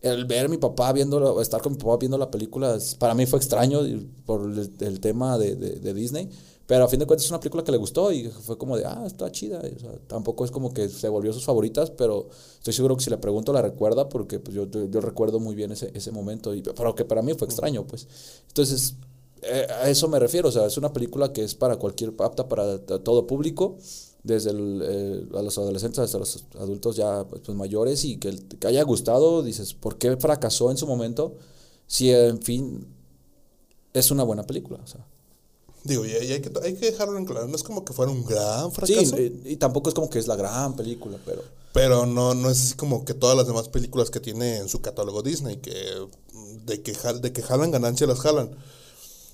el ver a mi papá viendo, estar con mi papá viendo la película, para mí fue extraño por el, tema de- de Disney, pero a fin de cuentas es una película que le gustó y fue como de, ah, está chida. o sea, tampoco es como que se volvió sus favoritas, pero estoy seguro que si le pregunto la recuerda porque pues, yo, yo, yo recuerdo muy bien ese, ese momento, y, pero que para mí fue extraño, pues. Entonces, eh, a eso me refiero, o sea, es una película que es para cualquier, apta para todo público, desde el, eh, a los adolescentes hasta los adultos ya pues, mayores y que, el- que haya gustado, dices, ¿por qué fracasó en su momento? Si, en fin, es una buena película, o sea. Digo, y, hay, que, hay que dejarlo en claro. No es como que fuera un gran Sí, fracaso. eh, y tampoco es como que es la gran película, pero... Pero no, no es así como que todas las demás películas que tiene en su catálogo Disney, que de que, de que jalan ganancia las jalan.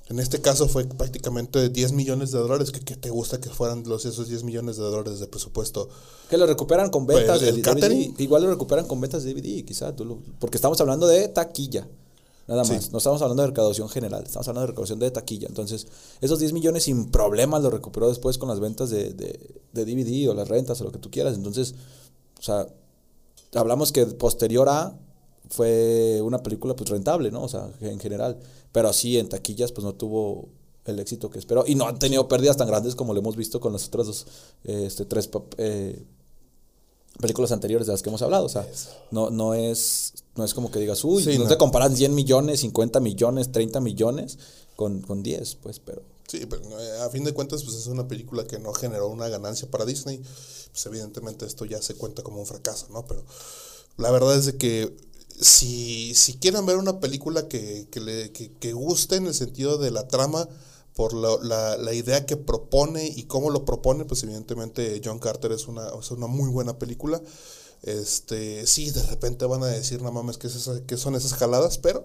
En este caso fue prácticamente 10 millones de dólares. que, que te gusta que fueran los, esos 10 millones de dólares de presupuesto? Que lo recuperan con ventas Pues, de el DVD. catering. Igual lo recuperan con ventas de DVD, quizá. tú lo- porque estamos hablando de taquilla. Nada Sí. más. No estamos hablando de recaudación general. Estamos hablando de recaudación de taquilla. Entonces, esos 10 millones sin problemas lo recuperó después con las ventas de, de, de DVD o las rentas o lo que tú quieras. Entonces, o sea, hablamos que posterior a fue una película pues rentable, ¿no? O sea, en general. Pero así en taquillas pues no tuvo el éxito que esperó. Y no han tenido pérdidas tan grandes como lo hemos visto con las otras dos, eh, este, tres eh, películas anteriores de las que hemos hablado. O sea, no, no es, no es como que digas, uy, Sí, no, no. te comparan 100 millones, 50 millones, 30 millones con, con 10, pues, pero... Sí, pero eh, a fin de cuentas, pues es una película que no generó una ganancia para Disney. Pues evidentemente esto ya se cuenta como un fracaso, ¿no? Pero la verdad es de que si, si quieren ver una película que, que, le, que, que guste en el sentido de la trama, por la, la, idea que propone y cómo lo propone, pues evidentemente John Carter es una, es una muy buena película. Este, sí, de repente van a decir, no mames, ¿qué, es esa- son esas jaladas? Pero,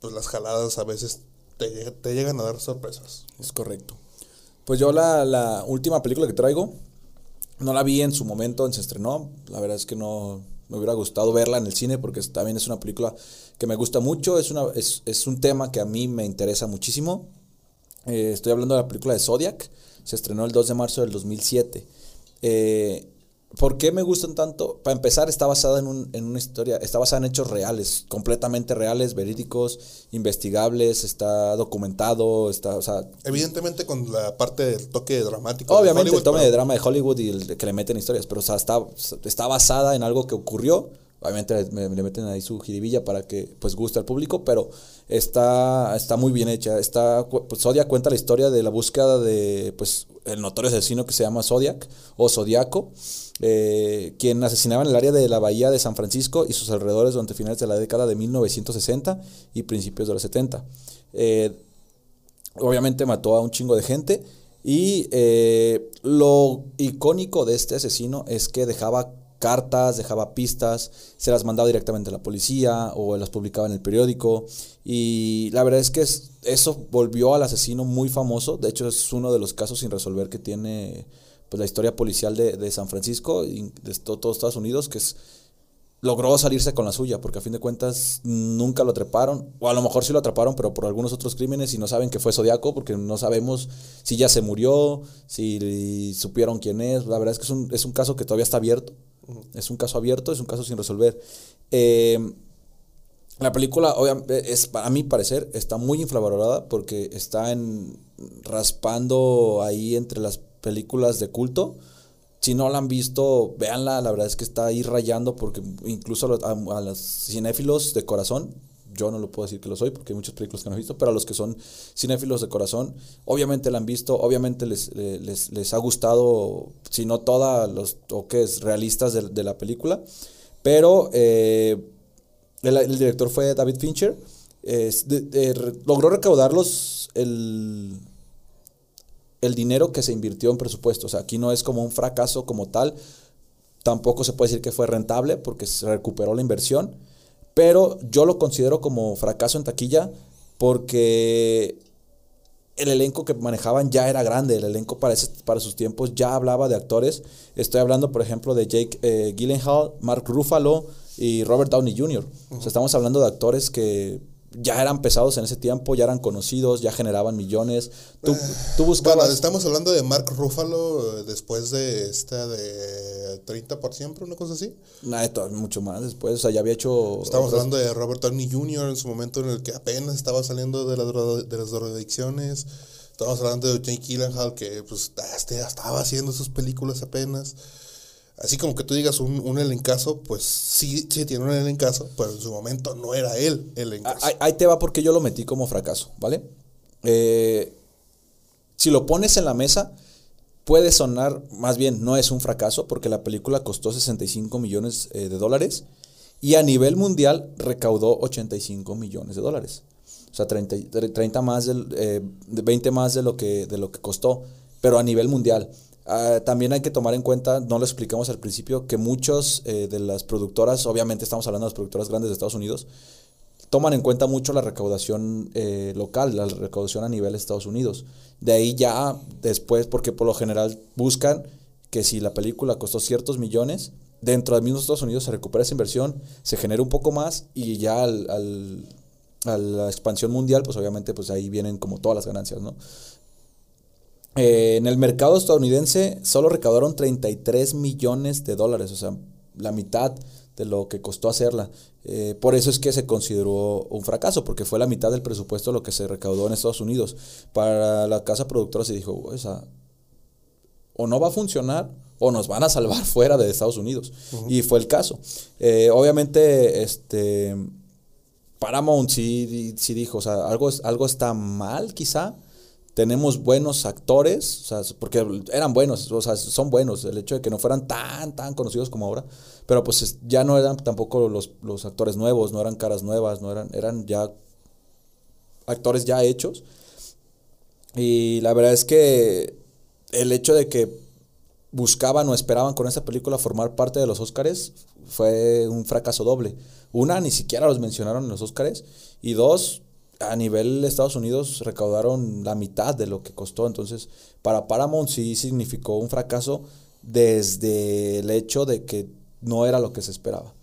pues las jaladas a veces te, lleg- te llegan a dar sorpresas. Es correcto. Pues yo la, la última película que traigo, no la vi en su momento, en se estrenó. La verdad es que no me hubiera gustado verla en el cine porque también es una película que me gusta mucho. Es, una, es, es un tema que a mí me interesa muchísimo. Eh, estoy hablando de la película de Zodiac. Se estrenó el 2 de marzo del 2007. Eh, ¿Por qué me gustan tanto? Para empezar, está basada en, un- en una historia, está basada en hechos reales, completamente reales, verídicos, investigables, está documentado, está, o sea, Evidentemente con la parte del toque dramático. de Obviamente el pero- de drama de Hollywood y el que le meten historias, pero o sea, está, está basada en algo que ocurrió. Obviamente me- le meten ahí su jiribilla para que pues guste al público, pero está, está muy bien hecha. Está, pues, Zodiac cuenta la historia de la búsqueda de pues el notorio asesino que se llama Zodiac o Zodiaco, eh, quien asesinaba en el área de la bahía de San Francisco y sus alrededores durante finales de la década de 1960 y principios de los 70. Eh, obviamente mató a un chingo de gente. Y eh, lo icónico de este asesino es que dejaba cartas, dejaba pistas, se las mandaba directamente a la policía o las publicaba en el periódico. Y la verdad es que es- eso volvió al asesino muy famoso. De hecho, es uno de los casos sin resolver que tiene pues, la historia policial de, de San Francisco y de to- todos Estados Unidos, que es logró salirse con la suya, porque a fin de cuentas nunca lo atraparon, o a lo mejor sí lo atraparon, pero por algunos otros crímenes y no saben que fue Zodiaco, porque no sabemos si ya se murió, si supieron quién es. La verdad es que es un, es un caso que todavía está abierto. Es un caso abierto, es un caso sin resolver. Eh, la película, es, a mi parecer, está muy infravalorada porque está en, raspando ahí entre las películas de culto. Si no la han visto, véanla, la verdad es que está ahí rayando porque incluso a los cinéfilos de corazón, yo no lo puedo decir que lo soy porque hay muchas películas que no he visto, pero a los que son cinéfilos de corazón, obviamente la han visto, obviamente les, les, les ha gustado, si no todos los toques realistas de, de la película, pero eh, el, director fue David Fincher logró recaudar los, el, el dinero que se invirtió en presupuesto. O sea, aquí no es como un fracaso como tal. Tampoco se puede decir que fue rentable porque se recuperó la inversión. Pero yo lo considero como fracaso en taquilla porque el elenco que manejaban ya era grande. El elenco para, para sus tiempos ya hablaba de actores. Estoy hablando, por ejemplo, de Jake eh, Gyllenhaal, Mark Ruffalo y Robert Downey Jr. O sea, estamos hablando de actores que ya eran pesados en ese tiempo, ya eran conocidos, ya generaban millones. Tú, tú buscabas... Bueno, estamos hablando de Mark Ruffalo eh, después de esta de 30 por siempre, una cosa así. Nah, esto, mucho más después, o sea, ya había hecho... Estamos otras- hablando de Robert Downey Jr. en su momento en el que apenas estaba saliendo de, la de las drogadicciones. Estamos hablando de Jake Gyllenhaal que pues este, estaba haciendo sus películas apenas. Así como que tú digas un, un elencazo, pues sí, sí tiene un elencazo, pero en su momento no era él el Ah, elencazo. Ahí, ahí te va porque yo lo metí como fracaso, ¿vale? Eh, si lo pones en la mesa, puede sonar, más bien, no es un fracaso porque la película costó 65 millones eh, de dólares y a nivel mundial recaudó 85 millones de dólares. O sea, 30, y- 30 más del, eh, de 20 más de lo, que, de lo que costó, pero a nivel mundial. Ah, también hay que tomar en cuenta, no lo explicamos al principio, que muchos eh, de las productoras, obviamente estamos hablando de las productoras grandes de Estados Unidos, toman en cuenta mucho la recaudación eh, local, la recaudación a nivel de Estados Unidos. De ahí ya después, porque por lo general buscan que si la película costó ciertos millones, dentro del mismo Estados Unidos se recupera esa inversión, se genera un poco más y ya al, al- a la expansión mundial, pues obviamente pues ahí vienen como todas las ganancias, ¿no? Eh, en el mercado estadounidense solo recaudaron 33 millones de dólares, o sea, la mitad de lo que costó hacerla. Eh, por eso es que se consideró un fracaso, porque fue la mitad del presupuesto lo que se recaudó en Estados Unidos. Para la casa productora se dijo, o sea, o no va a funcionar o nos van a salvar fuera de Estados Unidos. Y fue el caso. Eh, obviamente, este, Paramount sí, sí dijo, o sea, algo, es- algo está mal quizá. Tenemos buenos actores, o sea, porque eran buenos, o sea, son buenos. El hecho de que no fueran tan, tan conocidos como ahora, pero pues es- ya no eran tampoco los, los actores nuevos, no eran caras nuevas, no eran, eran ya actores ya hechos. Y la verdad es que el hecho de que buscaban o esperaban con esta película formar parte de los Óscares fue un fracaso doble. Una, ni siquiera los mencionaron en los Óscares. Y dos, a nivel de Estados Unidos recaudaron la mitad de lo que costó. Entonces, para Paramount sí significó un fracaso desde el hecho de que no era lo que se esperaba.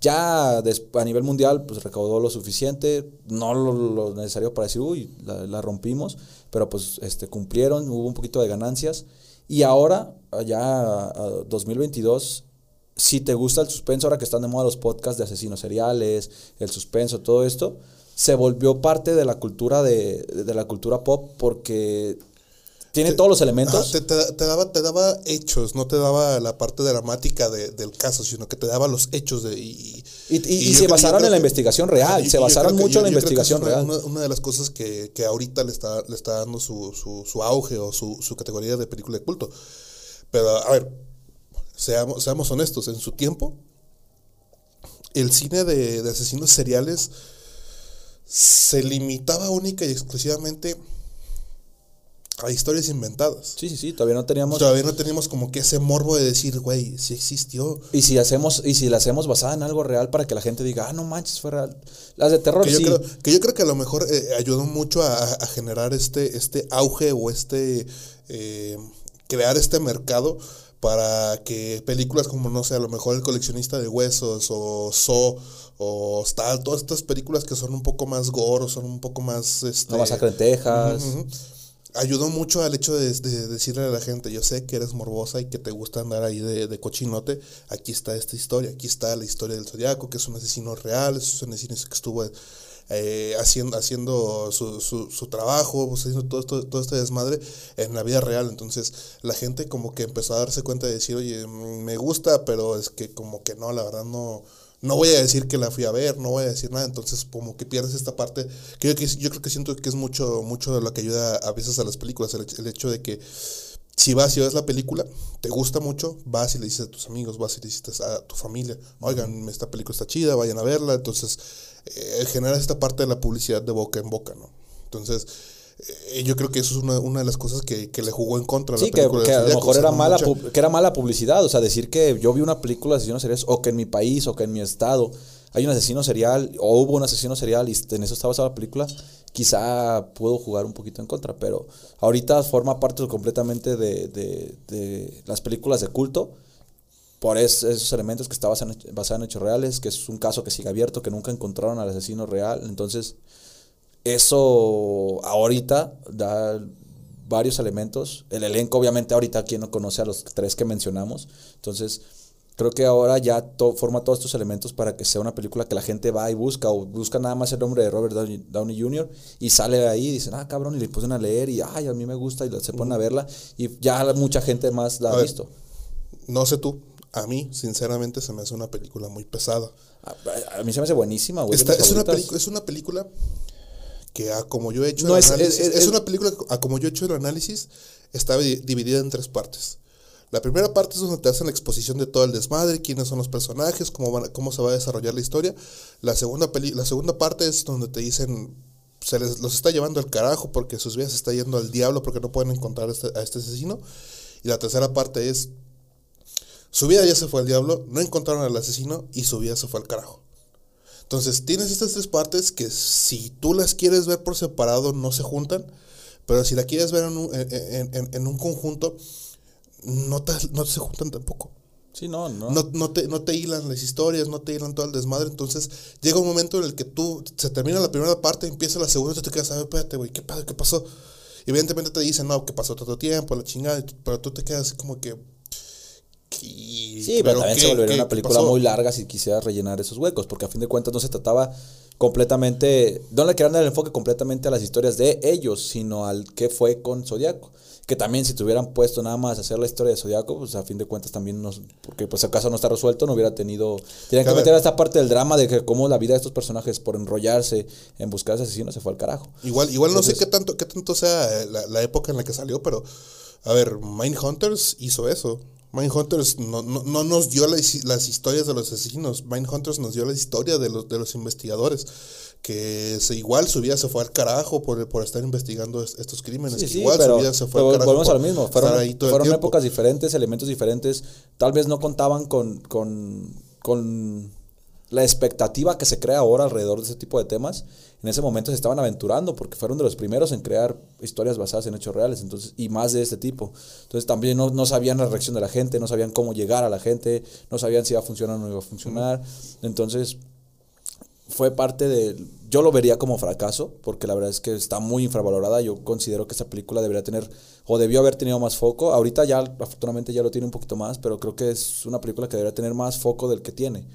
Ya a nivel mundial, pues recaudó lo suficiente, no lo, necesario para decir, uy, la, la rompimos, pero pues este, cumplieron, hubo un poquito de ganancias. Y ahora, ya a 2022, si te gusta el suspenso, ahora que están de moda los podcasts de asesinos seriales, el suspenso, todo esto, se volvió parte de la cultura de, de la cultura pop porque tiene todos los elementos. Te, te- te daba, te daba hechos, no te daba la parte dramática de- del caso, sino que te daba los hechos de... Y, Y- y- y yo se basaron en la investigación real, se basaron mucho en la investigación real. Una, una de las cosas que, que ahorita le está, le está dando su, su, su auge o su, su categoría de película de culto. Pero, a ver, seamos, seamos honestos, en su tiempo, el cine de, de asesinos seriales se limitaba única y exclusivamente a historias inventadas. Sí, sí, sí, todavía no teníamos... Todavía no teníamos como que ese morbo de decir, güey, sí existió. Y si hacemos, y si la hacemos basada en algo real para que la gente diga, ah, no manches, fue real. Las de terror Que yo, sí. creo, que yo creo que a lo mejor eh, ayudó mucho a, a generar este, este auge o este eh, crear este mercado para que películas como, no sé, a lo mejor El coleccionista de huesos o So o tal, todas estas películas que son un poco más gore, son un poco más... Este, No masacre en Texas. Ayudó mucho al hecho de, de decirle a la gente, yo sé que eres morbosa y que te gusta andar ahí de, de cochinote, aquí está esta historia, aquí está la historia del zodiaco, que es un asesino real, es un asesino que estuvo eh, haciendo, haciendo su, su, su trabajo, pues, haciendo todo, esto, todo este desmadre en la vida real. Entonces la gente como que empezó a darse cuenta de decir, oye, me gusta, pero es que como que no, la verdad no, no voy a decir que la fui a ver, no voy a decir nada, entonces como que pierdes esta parte, que yo, que- yo creo que siento que es mucho, mucho de lo que ayuda a veces a las películas, el, hecho de que si vas y ves la película, te gusta mucho, vas y le dices a tus amigos, vas y le dices a tu familia, oigan, esta película está chida, vayan a verla, entonces eh, generas esta parte de la publicidad de boca en boca, ¿no? Entonces, yo creo que eso es una, una de las cosas que, que le jugó en contra a la Sí, que, película. que a lo mejor era mala, mucha- que era mala publicidad. O sea, decir que yo vi una película de asesinos seriales o que en mi país o que en mi estado hay un asesino serial o hubo un asesino serial y en eso estaba basada la película, quizá puedo jugar un poquito en contra. Pero ahorita forma parte completamente de, de- de las películas de culto por es- esos elementos que está basado en, basado en hechos reales, que es un caso que sigue abierto, que nunca encontraron al asesino real. Entonces, eso ahorita da varios elementos. El elenco, obviamente, ahorita quien no conoce a los tres que mencionamos. Entonces, creo que ahora ya to- forma todos estos elementos para que sea una película que la gente va y busca, o busca nada más el nombre de Robert Downey, Downey Jr. y sale de ahí y dicen, ah, cabrón, y le ponen a leer y, ay, a mí me gusta, y se ponen a verla, y ya mucha gente más la A ha ver. visto. No sé tú, a mí, sinceramente, se me hace una película muy pesada. A, a mí se me hace buenísima, güey. Esta- una es una película que, a como yo he hecho No, el es- análisis, es- es, es- una película que, a como yo he hecho el análisis, está di- dividida en tres partes. La primera parte es donde te hacen la exposición de todo el desmadre, quiénes son los personajes, cómo, van cómo se va a desarrollar la historia. La segunda, peli- la segunda parte es donde te dicen, se les, los está llevando al carajo porque sus vidas se está yendo al diablo porque no pueden encontrar este- a este asesino. Y la tercera parte es, su vida ya se fue al diablo, no encontraron al asesino y su vida se fue al carajo. Entonces, tienes estas tres partes que si tú las quieres ver por separado no se juntan, pero si la quieres ver en un, en, en- un conjunto, no, te- no se juntan tampoco. Sí, no, no. No, no, te, no te hilan las historias, no te hilan todo el desmadre. Entonces, llega un momento en el que tú, se termina la primera parte, empieza la segunda, y te quedas, a ver, espérate, güey, ¿qué, ¿qué pasó? Evidentemente te dicen, no, que pasó tanto tiempo, la chingada, pero tú te quedas así como que... ¿qué- Sí, pero, también qué- se volvería qué- una película muy larga si quisiera rellenar esos huecos, porque a fin de cuentas no se trataba completamente, no le querían dar el enfoque completamente a las historias de ellos, sino al que fue con Zodiaco. Que también si te hubieran puesto nada más a hacer la historia de Zodiaco, pues a fin de cuentas también nos, porque pues el caso no está resuelto, no hubiera tenido, tenían que A meter esta parte del drama de que cómo la vida de estos personajes por enrollarse en buscar a ese asesino se fue al carajo. Igual, igual no sé qué tanto, qué tanto sea la, la época en la que salió, pero a ver, Mindhunters hizo eso. Mindhunters no, no, no nos dio las, las historias de los asesinos. Mindhunters nos dio la historia de los, de los investigadores. Que se, igual su vida se fue al carajo por, por estar investigando est- estos crímenes. Sí, que sí, igual pero, su vida se fue al carajo. volvemos a por lo mismo. Fueron, fueron épocas diferentes, elementos diferentes. Tal vez no contaban con, con, con la expectativa que se crea ahora alrededor de ese tipo de temas. En ese momento se estaban aventurando porque fueron de los primeros en crear historias basadas en hechos reales entonces y más de este tipo. Entonces también no, no sabían la reacción de la gente, no sabían cómo llegar a la gente, no sabían si iba a funcionar o no iba a funcionar. Entonces fue parte de... Yo lo vería como fracaso, porque la verdad es que está muy infravalorada. Yo considero que esta película debería tener, o debió haber tenido más foco. Ahorita ya, afortunadamente, ya lo tiene un poquito más, pero creo que es una película que debería tener más foco del que tiene,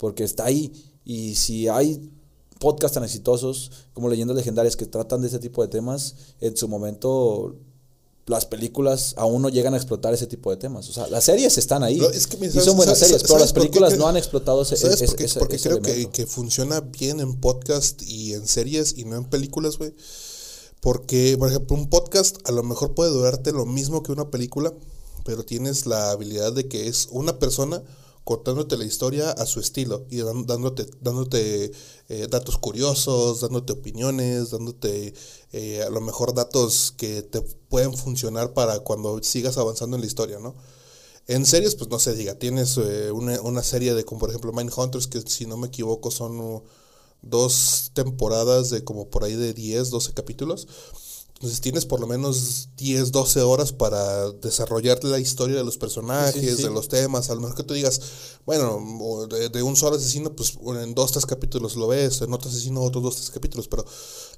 porque está ahí. Y si hay podcasts tan exitosos como Leyendas Legendarias que tratan de ese tipo de temas, en su momento las películas aún no llegan a explotar ese tipo de temas. O sea, las series están ahí. Es que, y son ¿sabes- buenas series, pero las películas no han explotado ese, ¿Sabes ese- por qué, ese- por qué ese creo que, que funciona bien en podcast y en series y no en películas, güey? Porque, por ejemplo, un podcast a lo mejor puede durarte lo mismo que una película, pero tienes la habilidad de que es una persona contándote la historia a su estilo y dándote, dándote eh, datos curiosos, dándote opiniones, dándote eh, a lo mejor datos que te pueden funcionar para cuando sigas avanzando en la historia, ¿no? En series, pues no se diga, tienes eh, una, una serie de, como por ejemplo Mindhunters, que si no me equivoco son uh, dos temporadas de como por ahí de 10, 12 capítulos. Entonces tienes por lo menos 10, 12 horas para desarrollar la historia de los personajes, Sí, sí, sí. de los temas. A lo mejor que tú digas, bueno, de, de un solo asesino, pues en dos, tres capítulos lo ves, en otro asesino otros dos, tres capítulos. Pero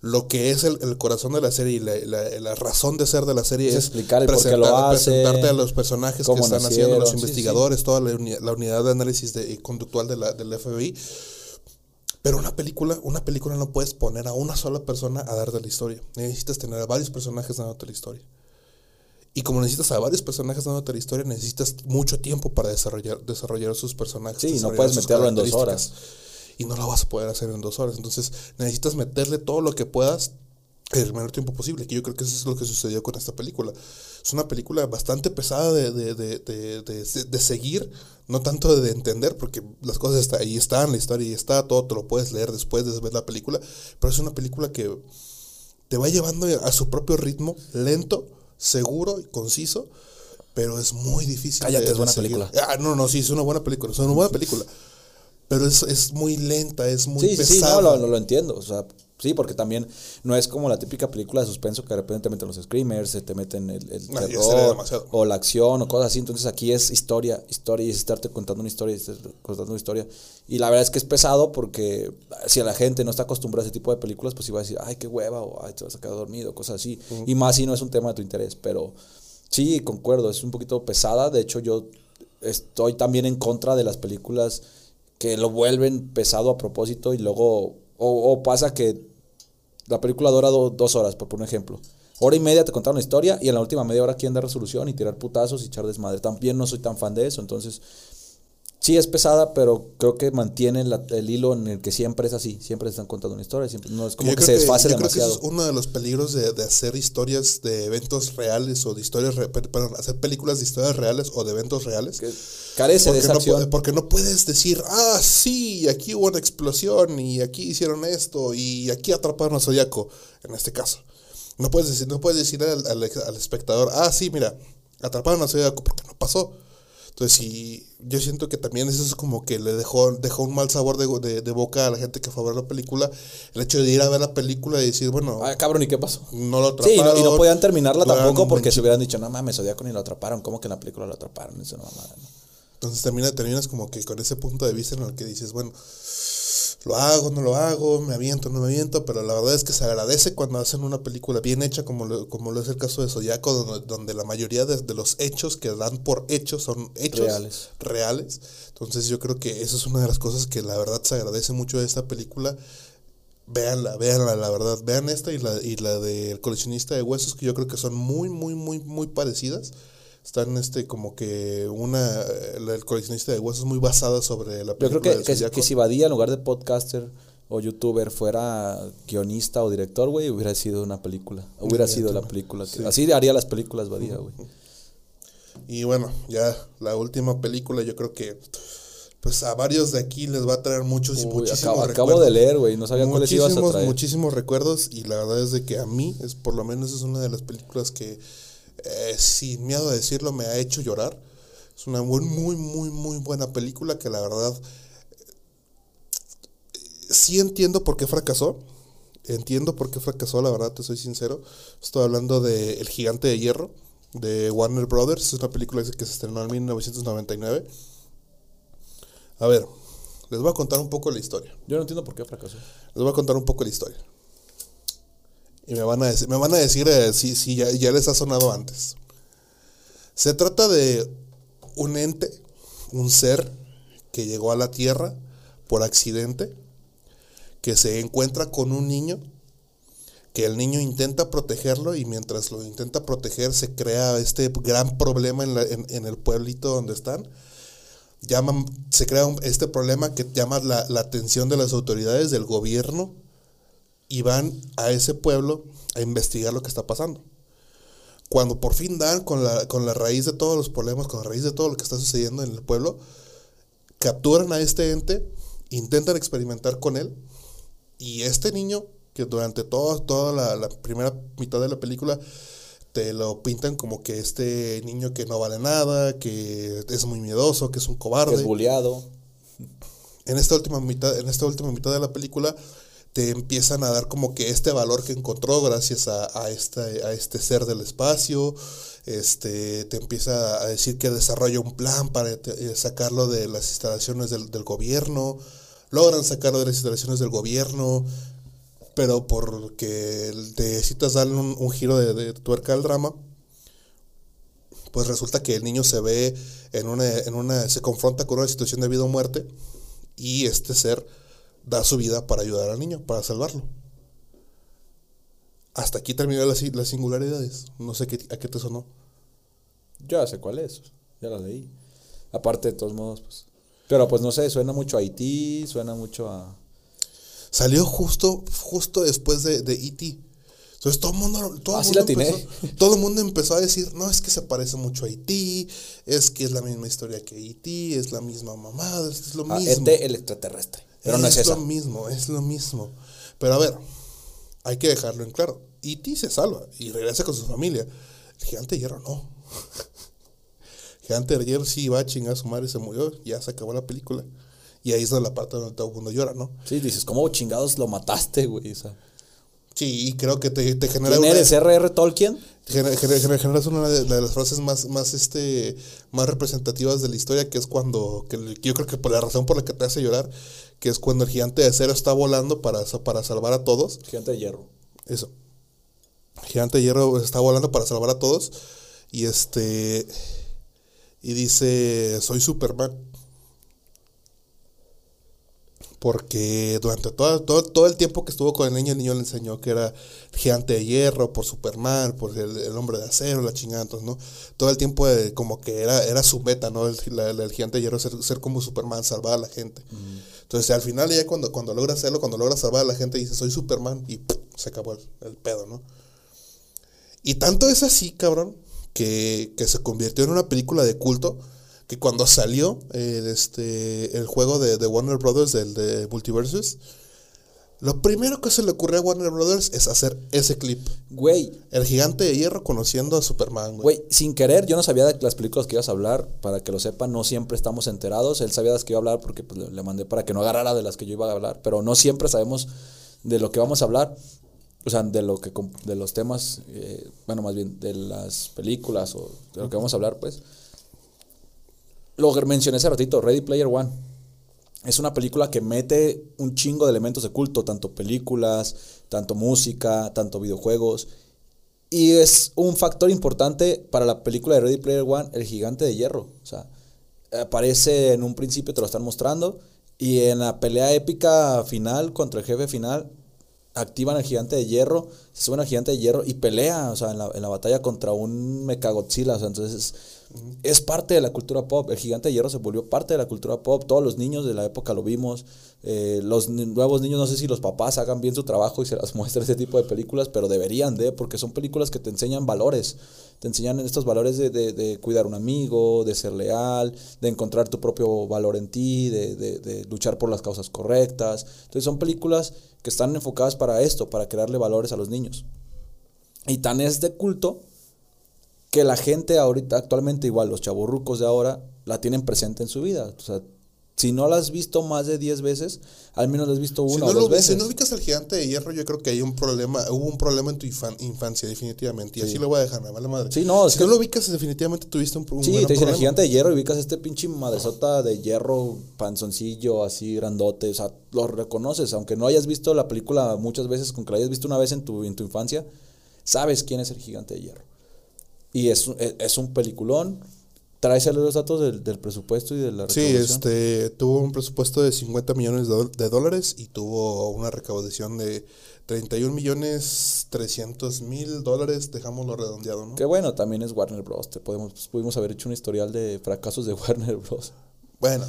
lo que es el, el corazón de la serie y la, la- la razón de ser de la serie Es es, explicar el por qué lo presentar- hace, presentarte a los personajes que están haciendo, los investigadores, toda la, la unidad de análisis de, conductual de la, del FBI. Pero una película, una película no puedes poner a una sola persona a darte la historia. Necesitas tener a varios personajes dándote la historia. Y como necesitas a varios personajes dándote la historia, necesitas mucho tiempo para desarrollar, desarrollar sus personajes. Sí, no puedes meterlo en dos características. Y no lo vas a poder hacer en dos horas. Entonces necesitas meterle todo lo que puedas el menor tiempo posible, que yo creo que eso es lo que sucedió con esta película. Es una película bastante pesada de, de, de, de seguir, no tanto de entender, porque las cosas está, ahí están, la historia ahí está, todo te lo puedes leer después de ver la película, pero es una película que te va llevando a su propio ritmo, lento, seguro y conciso, pero es muy difícil. Cállate, de- es buena seguir. película. Ah, no, no, sí, es una buena película, es una buena película. Pero es, es muy lenta, es muy Sí, sí, sí, pesada. no, lo, lo entiendo. O sea, sí, porque también no es como la típica película de suspenso que de repente te meten los screamers, se te meten el, el terror o la acción o cosas así. Entonces aquí es historia, historia y es estarte contando una historia, contando una historia. Y la verdad es que es pesado porque si a la gente no está acostumbrada a ese tipo de películas, pues iba a decir, ay, qué hueva, o ay, te vas a quedar dormido, cosas así. Y más si no es un tema de tu interés. Pero sí, concuerdo, es un poquito pesada. De hecho, yo estoy también en contra de las películas que lo vuelven pesado a propósito y luego, o, o pasa que la película dura do- dos horas, por un ejemplo. Hora y media te contaron una historia y en la última media hora quieren dar resolución y tirar putazos y echar desmadre. También no soy tan fan de eso, entonces sí es pesada, pero creo que mantiene la- el hilo en el que siempre es así, siempre están contando una historia, siempre, no es como Yo que se desfase yo creo que demasiado. es uno de los peligros de, de hacer historias de eventos reales o de historias, re- perdón, hacer películas de historias reales o de eventos reales. Que carece de Porque esa no, acción. porque no puedes decir, ah, sí, aquí hubo una explosión y aquí hicieron esto y aquí atraparon a Zodiaco, en este caso. No puedes decir, no puedes decir al, al- al espectador, ah, sí, mira, atraparon a Zodiaco porque no pasó. Entonces, sí, yo siento que también eso es como que le dejó, dejó un mal sabor de, de- de boca a la gente que fue a ver la película. El hecho de ir a ver la película y decir, bueno, Ah, cabrón, ¿y qué pasó? no lo Sí, y no, atraparon. y no podían terminarla tampoco porque se hubieran dicho, no mames, Zodíaco ni lo atraparon, ¿cómo que en la película lo atraparon? Eso no mamada, ¿no? Entonces termina, terminas como que con ese punto de vista en el que dices, bueno, lo hago, no lo hago, me aviento, no me aviento, pero la verdad es que se agradece cuando hacen una película bien hecha, como lo, como lo es el caso de Zodiaco, donde, donde la mayoría de, de los hechos que dan por hechos son hechos Reales. reales. Entonces yo creo que eso es una de las cosas que la verdad se agradece mucho de esta película. Véanla, véanla, la verdad. Vean esta y la, y la del coleccionista de huesos, que yo creo que son muy, muy, muy, muy parecidas. Están este como que una del coleccionista de huesos muy basada sobre la Yo creo película que, que, que si Badía en lugar de podcaster o youtuber fuera guionista o director, güey, hubiera sido una película. Hubiera sido la película. que- Así haría las películas Badía, güey. Y bueno, ya la última película yo creo que pues a varios de aquí les va a traer muchos y muchísimos acabo, recuerdos. acabo de leer, güey, no sabía cuáles ibas a traer. muchísimos recuerdos y la verdad es de que a mí es por lo menos es una de las películas que eh, sin miedo a decirlo me ha hecho llorar. Es una muy muy muy muy buena película que la verdad eh, sí entiendo por qué fracasó. Entiendo por qué fracasó, la verdad, te soy sincero. Estoy hablando de El Gigante de Hierro, de Warner Brothers. Es una película que se estrenó en 1999. A ver, les voy a contar un poco la historia. Yo no entiendo por qué fracasó. Les voy a contar un poco la historia. Y me van a decir, me van a decir eh, si, si ya, ya les ha sonado antes. Se trata de un ente, un ser que llegó a la Tierra por accidente, que se encuentra con un niño, que el niño intenta protegerlo y mientras lo intenta proteger se crea este gran problema en, la- en- el pueblito donde están. Llaman, se crea este problema que llama la, la atención de las autoridades del gobierno y van a ese pueblo a investigar lo que está pasando. Cuando por fin dan con la, con la raíz de todos los problemas, con la raíz de todo lo que está sucediendo en el pueblo, capturan a este ente, intentan experimentar con él y este niño, que durante todo, toda la, la primera mitad de la película te lo pintan como que este niño que no vale nada, que es muy miedoso, que es un Que cobarde es en esta última mitad, en esta última mitad de la película, te empiezan a dar como que este valor que encontró gracias a, a, este, a este ser del espacio. Este, te empieza a decir que desarrolla un plan para te- eh, sacarlo de las instalaciones del, del gobierno. Logran sacarlo de las instalaciones del gobierno, pero porque necesitas darle un, un giro de, de tuerca al drama, pues resulta que el niño se ve en una, en una, se confronta con una situación de vida o muerte y este ser da su vida para ayudar al niño, para salvarlo. Hasta aquí terminan las, las singularidades. No sé qué, a qué te sonó. Yo ya sé cuál es, ya la leí. Aparte, de todos modos, pues. Pero pues no sé, suena mucho a Haití, suena mucho a. Salió justo, justo después de, de E.T. Entonces todo el mundo, todo, el Así mundo empezó, todo el mundo empezó a decir, no, es que se parece mucho a E.T., es que es la misma historia que E.T., es la misma mamada, es lo Ah, mismo. El extraterrestre. Pero no es es esa. lo mismo, es lo mismo. Pero a ver, hay que dejarlo en claro. E.T. se salva y regresa con su familia. El gigante de hierro no. El gigante de hierro sí va a chingar a su madre y se murió. Ya se acabó la película. Y ahí es la parte donde todo el mundo llora, ¿no? Sí, dices, ¿cómo chingados lo mataste, güey? O sea, Sí, y creo que te, te genera ¿Quién eres? ¿R.R. Tolkien? Gener- gener- gener- generas una de, de las frases más, más, este, más representativas de la historia, que es cuando, que yo creo que por la razón por la que te hace llorar, que es cuando el gigante de acero está volando para, para salvar a todos. Gigante de hierro. Eso. El gigante de hierro está volando para salvar a todos. Y este. Y dice: Soy Superman. Porque durante todo, todo, todo el tiempo que estuvo con el niño, el niño le enseñó que era gigante de hierro, por Superman, por el, el hombre de acero, la chingada, entonces, ¿no? Todo el tiempo de- como que era, era su meta, ¿no? El, la- el gigante de hierro, ser, ser como Superman, salvar a la gente. Entonces, al final, ya cuando, cuando logra hacerlo, cuando logra salvar a la gente, dice, soy Superman, y se acabó el, pedo, ¿no? Y tanto es así, cabrón, que, que se convirtió en una película de culto, que cuando salió el, este, el juego de, Warner Brothers, del de Multiversus, lo primero que se le ocurrió a Warner Brothers es hacer ese clip. Güey, El gigante de hierro conociendo a Superman, güey. güey, sin querer, yo no sabía de las películas que ibas a hablar, para que lo sepan, no siempre estamos enterados. Él sabía de las que iba a hablar porque pues, le, mandé para que no agarrara de las que yo iba a hablar, pero no siempre sabemos de lo que vamos a hablar. O sea, de lo que de los temas, eh, bueno, más bien de las películas o de lo que vamos a hablar, pues. Lo mencioné hace ratito, Ready Player One. Es una película que mete un chingo de elementos de culto, tanto películas, tanto música, tanto videojuegos. Y es un factor importante para la película de Ready Player One, el gigante de hierro. O sea, aparece en un principio, te lo están mostrando, y en la pelea épica final contra el jefe final, activan el gigante de hierro, se suben al gigante de hierro y pelea, o sea, en la, en la batalla contra un Mechagodzilla, o sea, entonces es parte de la cultura pop, el gigante de hierro se volvió parte de la cultura pop, todos los niños de la época lo vimos, eh, los nuevos niños, no sé si los papás hagan bien su trabajo y se las muestren ese tipo de películas, pero deberían de, porque son películas que te enseñan valores, te enseñan estos valores de, de- cuidar a un amigo, de ser leal, de encontrar tu propio valor en ti, de- de luchar por las causas correctas. Entonces son películas que están enfocadas para esto, para crearle valores a los niños. Y tan es de culto que la gente ahorita, actualmente igual, los chavorrucos de ahora, la tienen presente en su vida. O sea, si no la has visto más de 10 veces, al menos la has visto Si una no, o lo, dos si veces. no ubicas al gigante de hierro, yo creo que hay un problema, hubo un problema en tu infan- infancia, definitivamente. Y así lo voy a dejar, me vale madre. Sí, no, es si que- no lo ubicas, definitivamente tuviste un, un Sí, gran te dicen el problema. gigante de hierro y ubicas este pinche madresota de hierro, panzoncillo, así grandote, o sea, lo reconoces, aunque no hayas visto la película muchas veces, con que la hayas visto una vez en tu, en tu infancia, sabes quién es el gigante de hierro. Y es, un- es, un peliculón, traes los datos del, del presupuesto y de la Sí, recaudación. este, tuvo un presupuesto de 50 millones de, dólares y tuvo una recaudación de 31 millones 300 mil dólares, dejámoslo redondeado, ¿no? Que bueno, también es Warner Bros. Te podemos, pudimos haber hecho un historial de fracasos de Warner Bros. Bueno,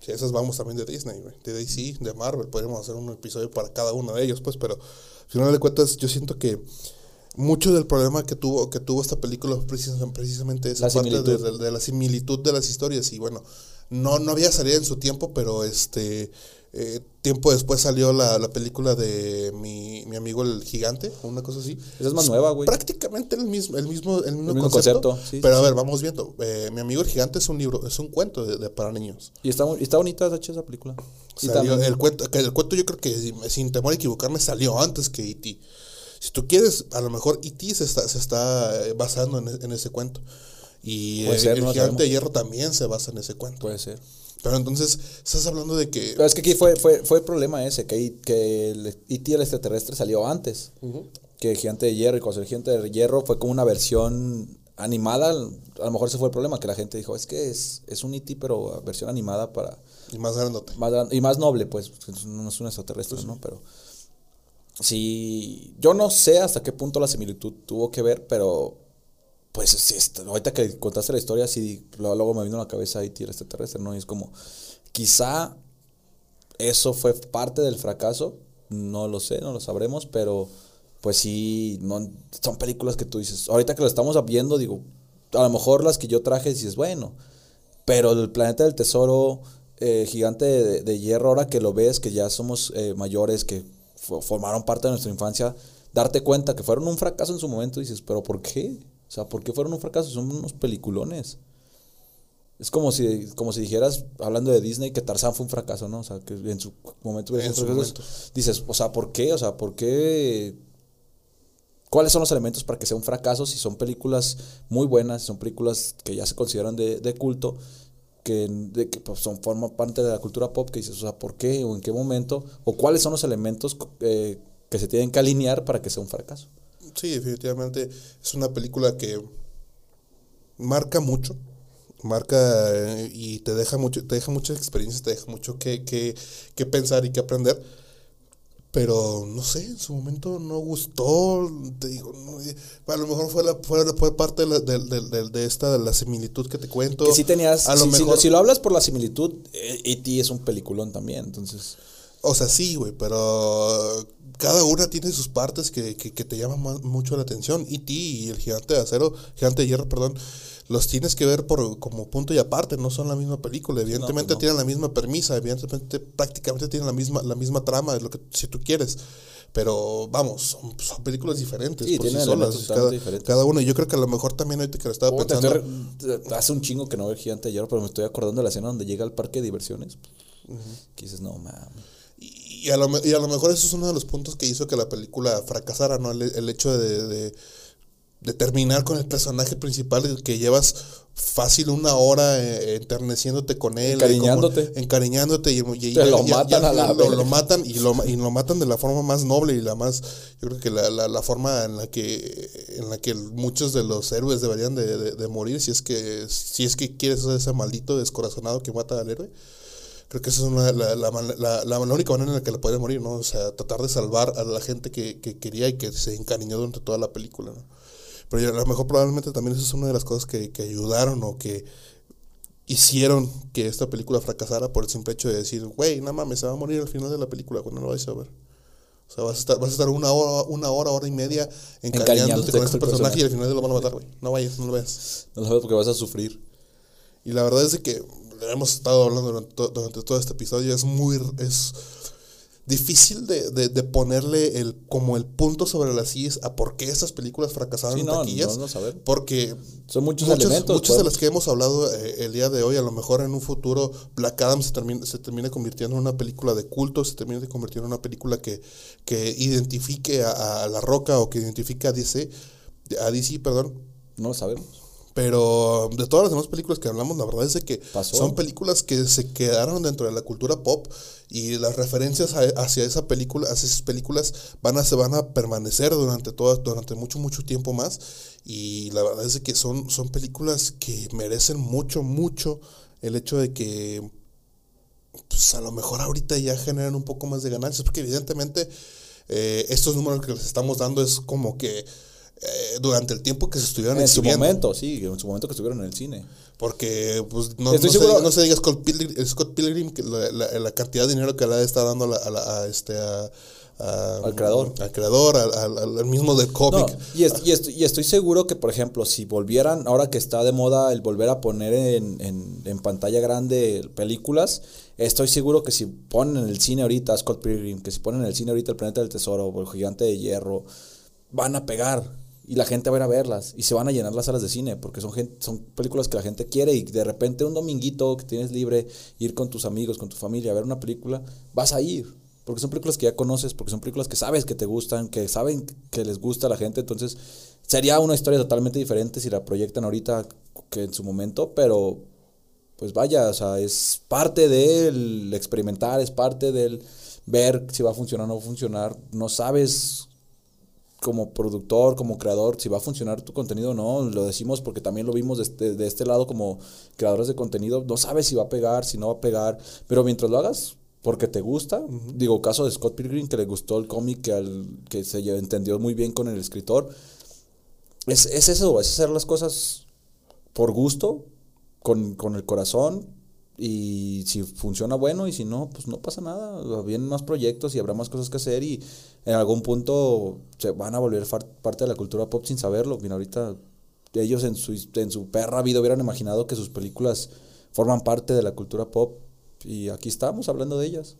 si esas vamos también de Disney, de DC, de Marvel, podríamos hacer un episodio para cada uno de ellos, pues, pero al final de cuentas yo siento que mucho del problema que tuvo que tuvo esta película fue precis- precisamente esa La parte de, similitud. de- de la similitud de las historias y bueno, no, no había salido en su tiempo, pero este eh, tiempo después salió la, la película de mi, mi amigo el gigante, una cosa así. Esa es más nueva, güey. Prácticamente el mismo, el mismo, el mismo, mismo concepto. concepto, sí, pero sí, a sí. ver, vamos viendo. Eh, mi amigo el gigante es un libro, es un cuento de, de- para niños. Y está, está bonita, esa película. Y Salió- también- el, cuento, el cuento yo creo que sin- sin temor a equivocarme salió antes que E.T. Si tú quieres, a lo mejor E.T. se está, se está eh, basando en, e- en ese cuento. Y ser, el no gigante de hierro también se basa en ese cuento. Puede ser. Pero entonces, estás hablando de que... Pero es que aquí fue, fue, fue el problema ese, que, que el E.T. el extraterrestre salió antes que el Gigante de Hierro. Y cuando el Gigante de Hierro fue como una versión animada, a lo mejor ese fue el problema, que la gente dijo, es que es, es un E.T. pero versión animada para... Y más grandote. Más, y más noble, pues, no es un extraterrestre, ¿no? Pero sí, yo no sé hasta qué punto la similitud tuvo que ver, pero pues sí, est- ahorita que contaste la historia, sí, luego me vino a la cabeza E.T. el extraterrestre, ¿no? Y es como, quizá eso fue parte del fracaso, no lo sé, no lo sabremos, pero pues sí, no, son películas que tú dices, ahorita que lo estamos viendo, digo, a lo mejor las que yo traje dices, bueno, pero el planeta del tesoro, eh, gigante de, hierro, ahora que lo ves, que ya somos eh, mayores, que formaron parte de nuestra infancia, darte cuenta que fueron un fracaso en su momento, dices, pero ¿por qué? O sea, ¿por qué fueron un fracaso? Son unos peliculones. Es como si, como si dijeras, hablando de Disney, que Tarzán fue un fracaso, ¿no? O sea, que en su momento, en su momento. dices, o sea, ¿por qué? O sea, ¿por qué? ¿Cuáles son los elementos para que sea un fracaso si son películas muy buenas, si son películas que ya se consideran de, de culto, que, de, que pues, son, forman parte de la cultura pop, que dices, o sea, ¿por qué o en qué momento? ¿O cuáles son los elementos eh, que se tienen que alinear para que sea un fracaso? Sí, definitivamente es una película que marca mucho, marca eh, y te deja mucho, te deja muchas experiencias, te deja mucho que, que, que pensar y que aprender. Pero no sé, en su momento no gustó. Te digo, eh, a lo mejor fue, la, fue, parte de, de, de, esta, de la similitud que te cuento. Que sí tenías. A lo mejor, si, lo hablas por la similitud, E.T. es un peliculón también, entonces. O sea, sí, güey, pero cada una tiene sus partes que, que, que te llaman mucho la atención. E.T. y el gigante de acero, gigante de hierro, perdón los tienes que ver por como punto y aparte, no son la misma película. Evidentemente pues tienen la misma premisa, evidentemente prácticamente tienen la misma, la misma trama, es lo que si tú quieres. Pero vamos, son, películas diferentes por sí solas. Cada, cada, una. Y yo creo que a lo mejor también ahorita que lo estaba pensando. hace un chingo que no veo Gigante ayer, pero me estoy acordando de la escena donde llega al parque de diversiones. Que dices, no mames. Y, a lo, y a lo mejor eso es uno de los puntos que hizo que la película fracasara, ¿no? El, hecho de de terminar con el personaje principal que llevas fácil una hora eh, enterneciéndote con él. Encariñándote. encariñándote y, lo matan a la lo, lo, matan y lo, y lo matan de la forma más noble y la más, yo creo que la, la, la forma en la que en la que muchos de los héroes deberían de, de, morir si es que si es que quieres ser ese maldito descorazonado que mata al héroe. Creo que esa es una, la, la, la, única manera en la que le puede morir, ¿no? O sea, tratar de salvar a la gente que, que quería y que se encariñó durante toda la película, ¿no? Pero a lo mejor probablemente también eso es una de las cosas que, que ayudaron o que hicieron que esta película fracasara por el simple hecho de decir, güey, no mames, se va a morir al final de la película cuando no lo vais a ver. O sea, vas a estar, vas a estar una hora, una hora, hora y media encariñándote con este personaje, y al final lo van a matar, güey. No vayas, no lo veas. No lo veas porque vas a sufrir. Y la verdad es que hemos estado hablando durante, durante todo este episodio, es muy, es difícil de, de, de, ponerle el como el punto sobre las IES a por qué estas películas fracasaron en taquillas. porque son muchos elementos. Muchas de las que hemos hablado eh, el día de hoy, a lo mejor en un futuro Black Adam se termine, se termine convirtiendo en una película de culto, se termine convirtiendo en una película que, que identifique a, a, La Roca o que identifique a DC, a DC, perdón. No lo sabemos. Pero de todas las demás películas que hablamos, la verdad es que son películas que se quedaron dentro de la cultura pop y las referencias hacia esa película, hacia esas películas van a se van a permanecer durante todo, durante mucho mucho tiempo más. Y la verdad es que son son películas que merecen mucho mucho el hecho de que pues a lo mejor ahorita ya generan un poco más de ganancias porque evidentemente eh, estos números que les estamos dando es como que eh, durante el tiempo que se estuvieron en su momento, sí, en su momento que estuvieron en el cine. Porque, pues, no, no, se, no se, diga Scott Pilgrim, Scott Pilgrim que la, la, cantidad de dinero que le está dando a, a, a este, a, al creador. Al creador, al, al, mismo del cómic. y, y, estoy, y, estoy, seguro que, por ejemplo, si volvieran, ahora que está de moda el volver a poner en, en, en pantalla grande películas, estoy seguro que si ponen en el cine ahorita Scott Pilgrim, que si ponen en el cine ahorita El Planeta del Tesoro o El Gigante de Hierro, van a pegar y la gente va a ir a verlas y se van a llenar las salas de cine porque son, gente, son películas que la gente quiere y de repente un dominguito que tienes libre, ir con tus amigos, con tu familia a ver una película, vas a ir. Porque son películas que ya conoces, porque son películas que sabes que te gustan, que saben que les gusta a la gente. Entonces, sería una historia totalmente diferente si la proyectan ahorita que en su momento, pero pues vaya, o sea, es parte del experimentar, es parte del ver si va a funcionar o no va a funcionar. No sabes como productor, como creador, si va a funcionar tu contenido o no, lo decimos porque también lo vimos de este, de este lado como creadores de contenido, no sabes si va a pegar, si no va a pegar, pero mientras lo hagas porque te gusta, digo, caso de Scott Pilgrim que le gustó el cómic, que, al, que se entendió muy bien con el escritor, es, es eso, es hacer las cosas por gusto, con, con el corazón, Y si funciona, bueno, y si no, pues no pasa nada. Vienen más proyectos y habrá más cosas que hacer y en algún punto se van a volver parte de la cultura pop sin saberlo. Mira, ahorita ellos en su, en su perra vida hubieran imaginado que sus películas forman parte de la cultura pop y aquí estamos hablando de ellas.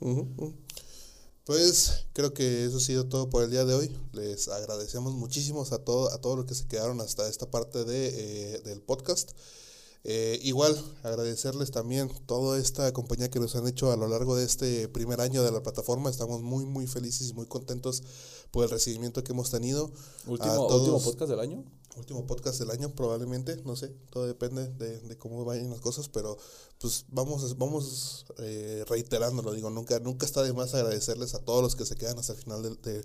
Pues creo que eso ha sido todo por el día de hoy. Les agradecemos muchísimo a, todo, a todos los que se quedaron hasta esta parte de, eh, del podcast. Eh, igual agradecerles también toda esta compañía que nos han hecho a lo largo de este primer año de la plataforma. Estamos muy muy felices y muy contentos por el recibimiento que hemos tenido. Último, todos- último podcast del año. último podcast del año probablemente, no sé, todo depende de, de cómo vayan las cosas, pero pues vamos, vamos eh, reiterándolo, digo, nunca, nunca está de más agradecerles a todos los que se quedan hasta el final del- de,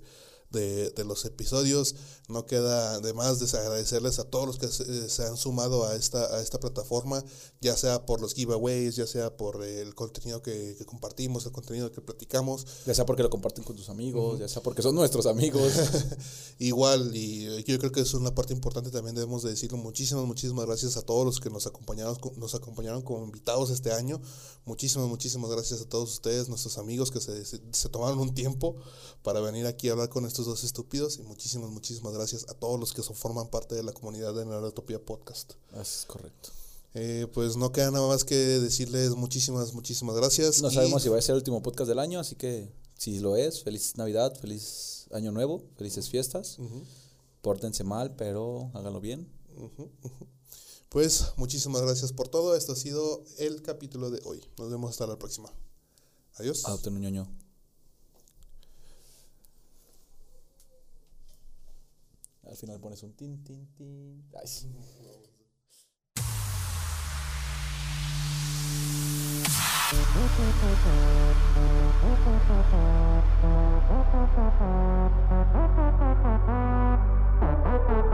de, de los episodios, no queda de más desagradecerles a todos los que se, se han sumado a esta, a esta plataforma, ya sea por los giveaways, ya sea por el contenido que, que compartimos, el contenido que platicamos, Ya sea porque lo comparten con tus amigos, ya sea porque son nuestros amigos. Igual, y yo creo que eso es una parte importante también debemos de decirlo. Muchísimas, muchísimas gracias a todos los que nos acompañaron, nos acompañaron como invitados este año. Muchísimas, muchísimas gracias a todos ustedes, nuestros amigos que se, se, se tomaron un tiempo para venir aquí a hablar con estos dos estúpidos. Y muchísimas, muchísimas gracias a todos los que son, forman parte de la comunidad de Neurotopía Podcast. es correcto. Eh, pues no queda nada más que decirles muchísimas, muchísimas gracias. No y- sabemos si va a ser el último podcast del año, así que si lo es, feliz Navidad, feliz Año Nuevo, felices fiestas. Pórtense mal, pero háganlo bien. Pues muchísimas gracias por todo. Esto ha sido el capítulo de hoy. Nos vemos hasta la próxima. Adiós. Adopten un ñoño. Al final pones un tin, tin, tin.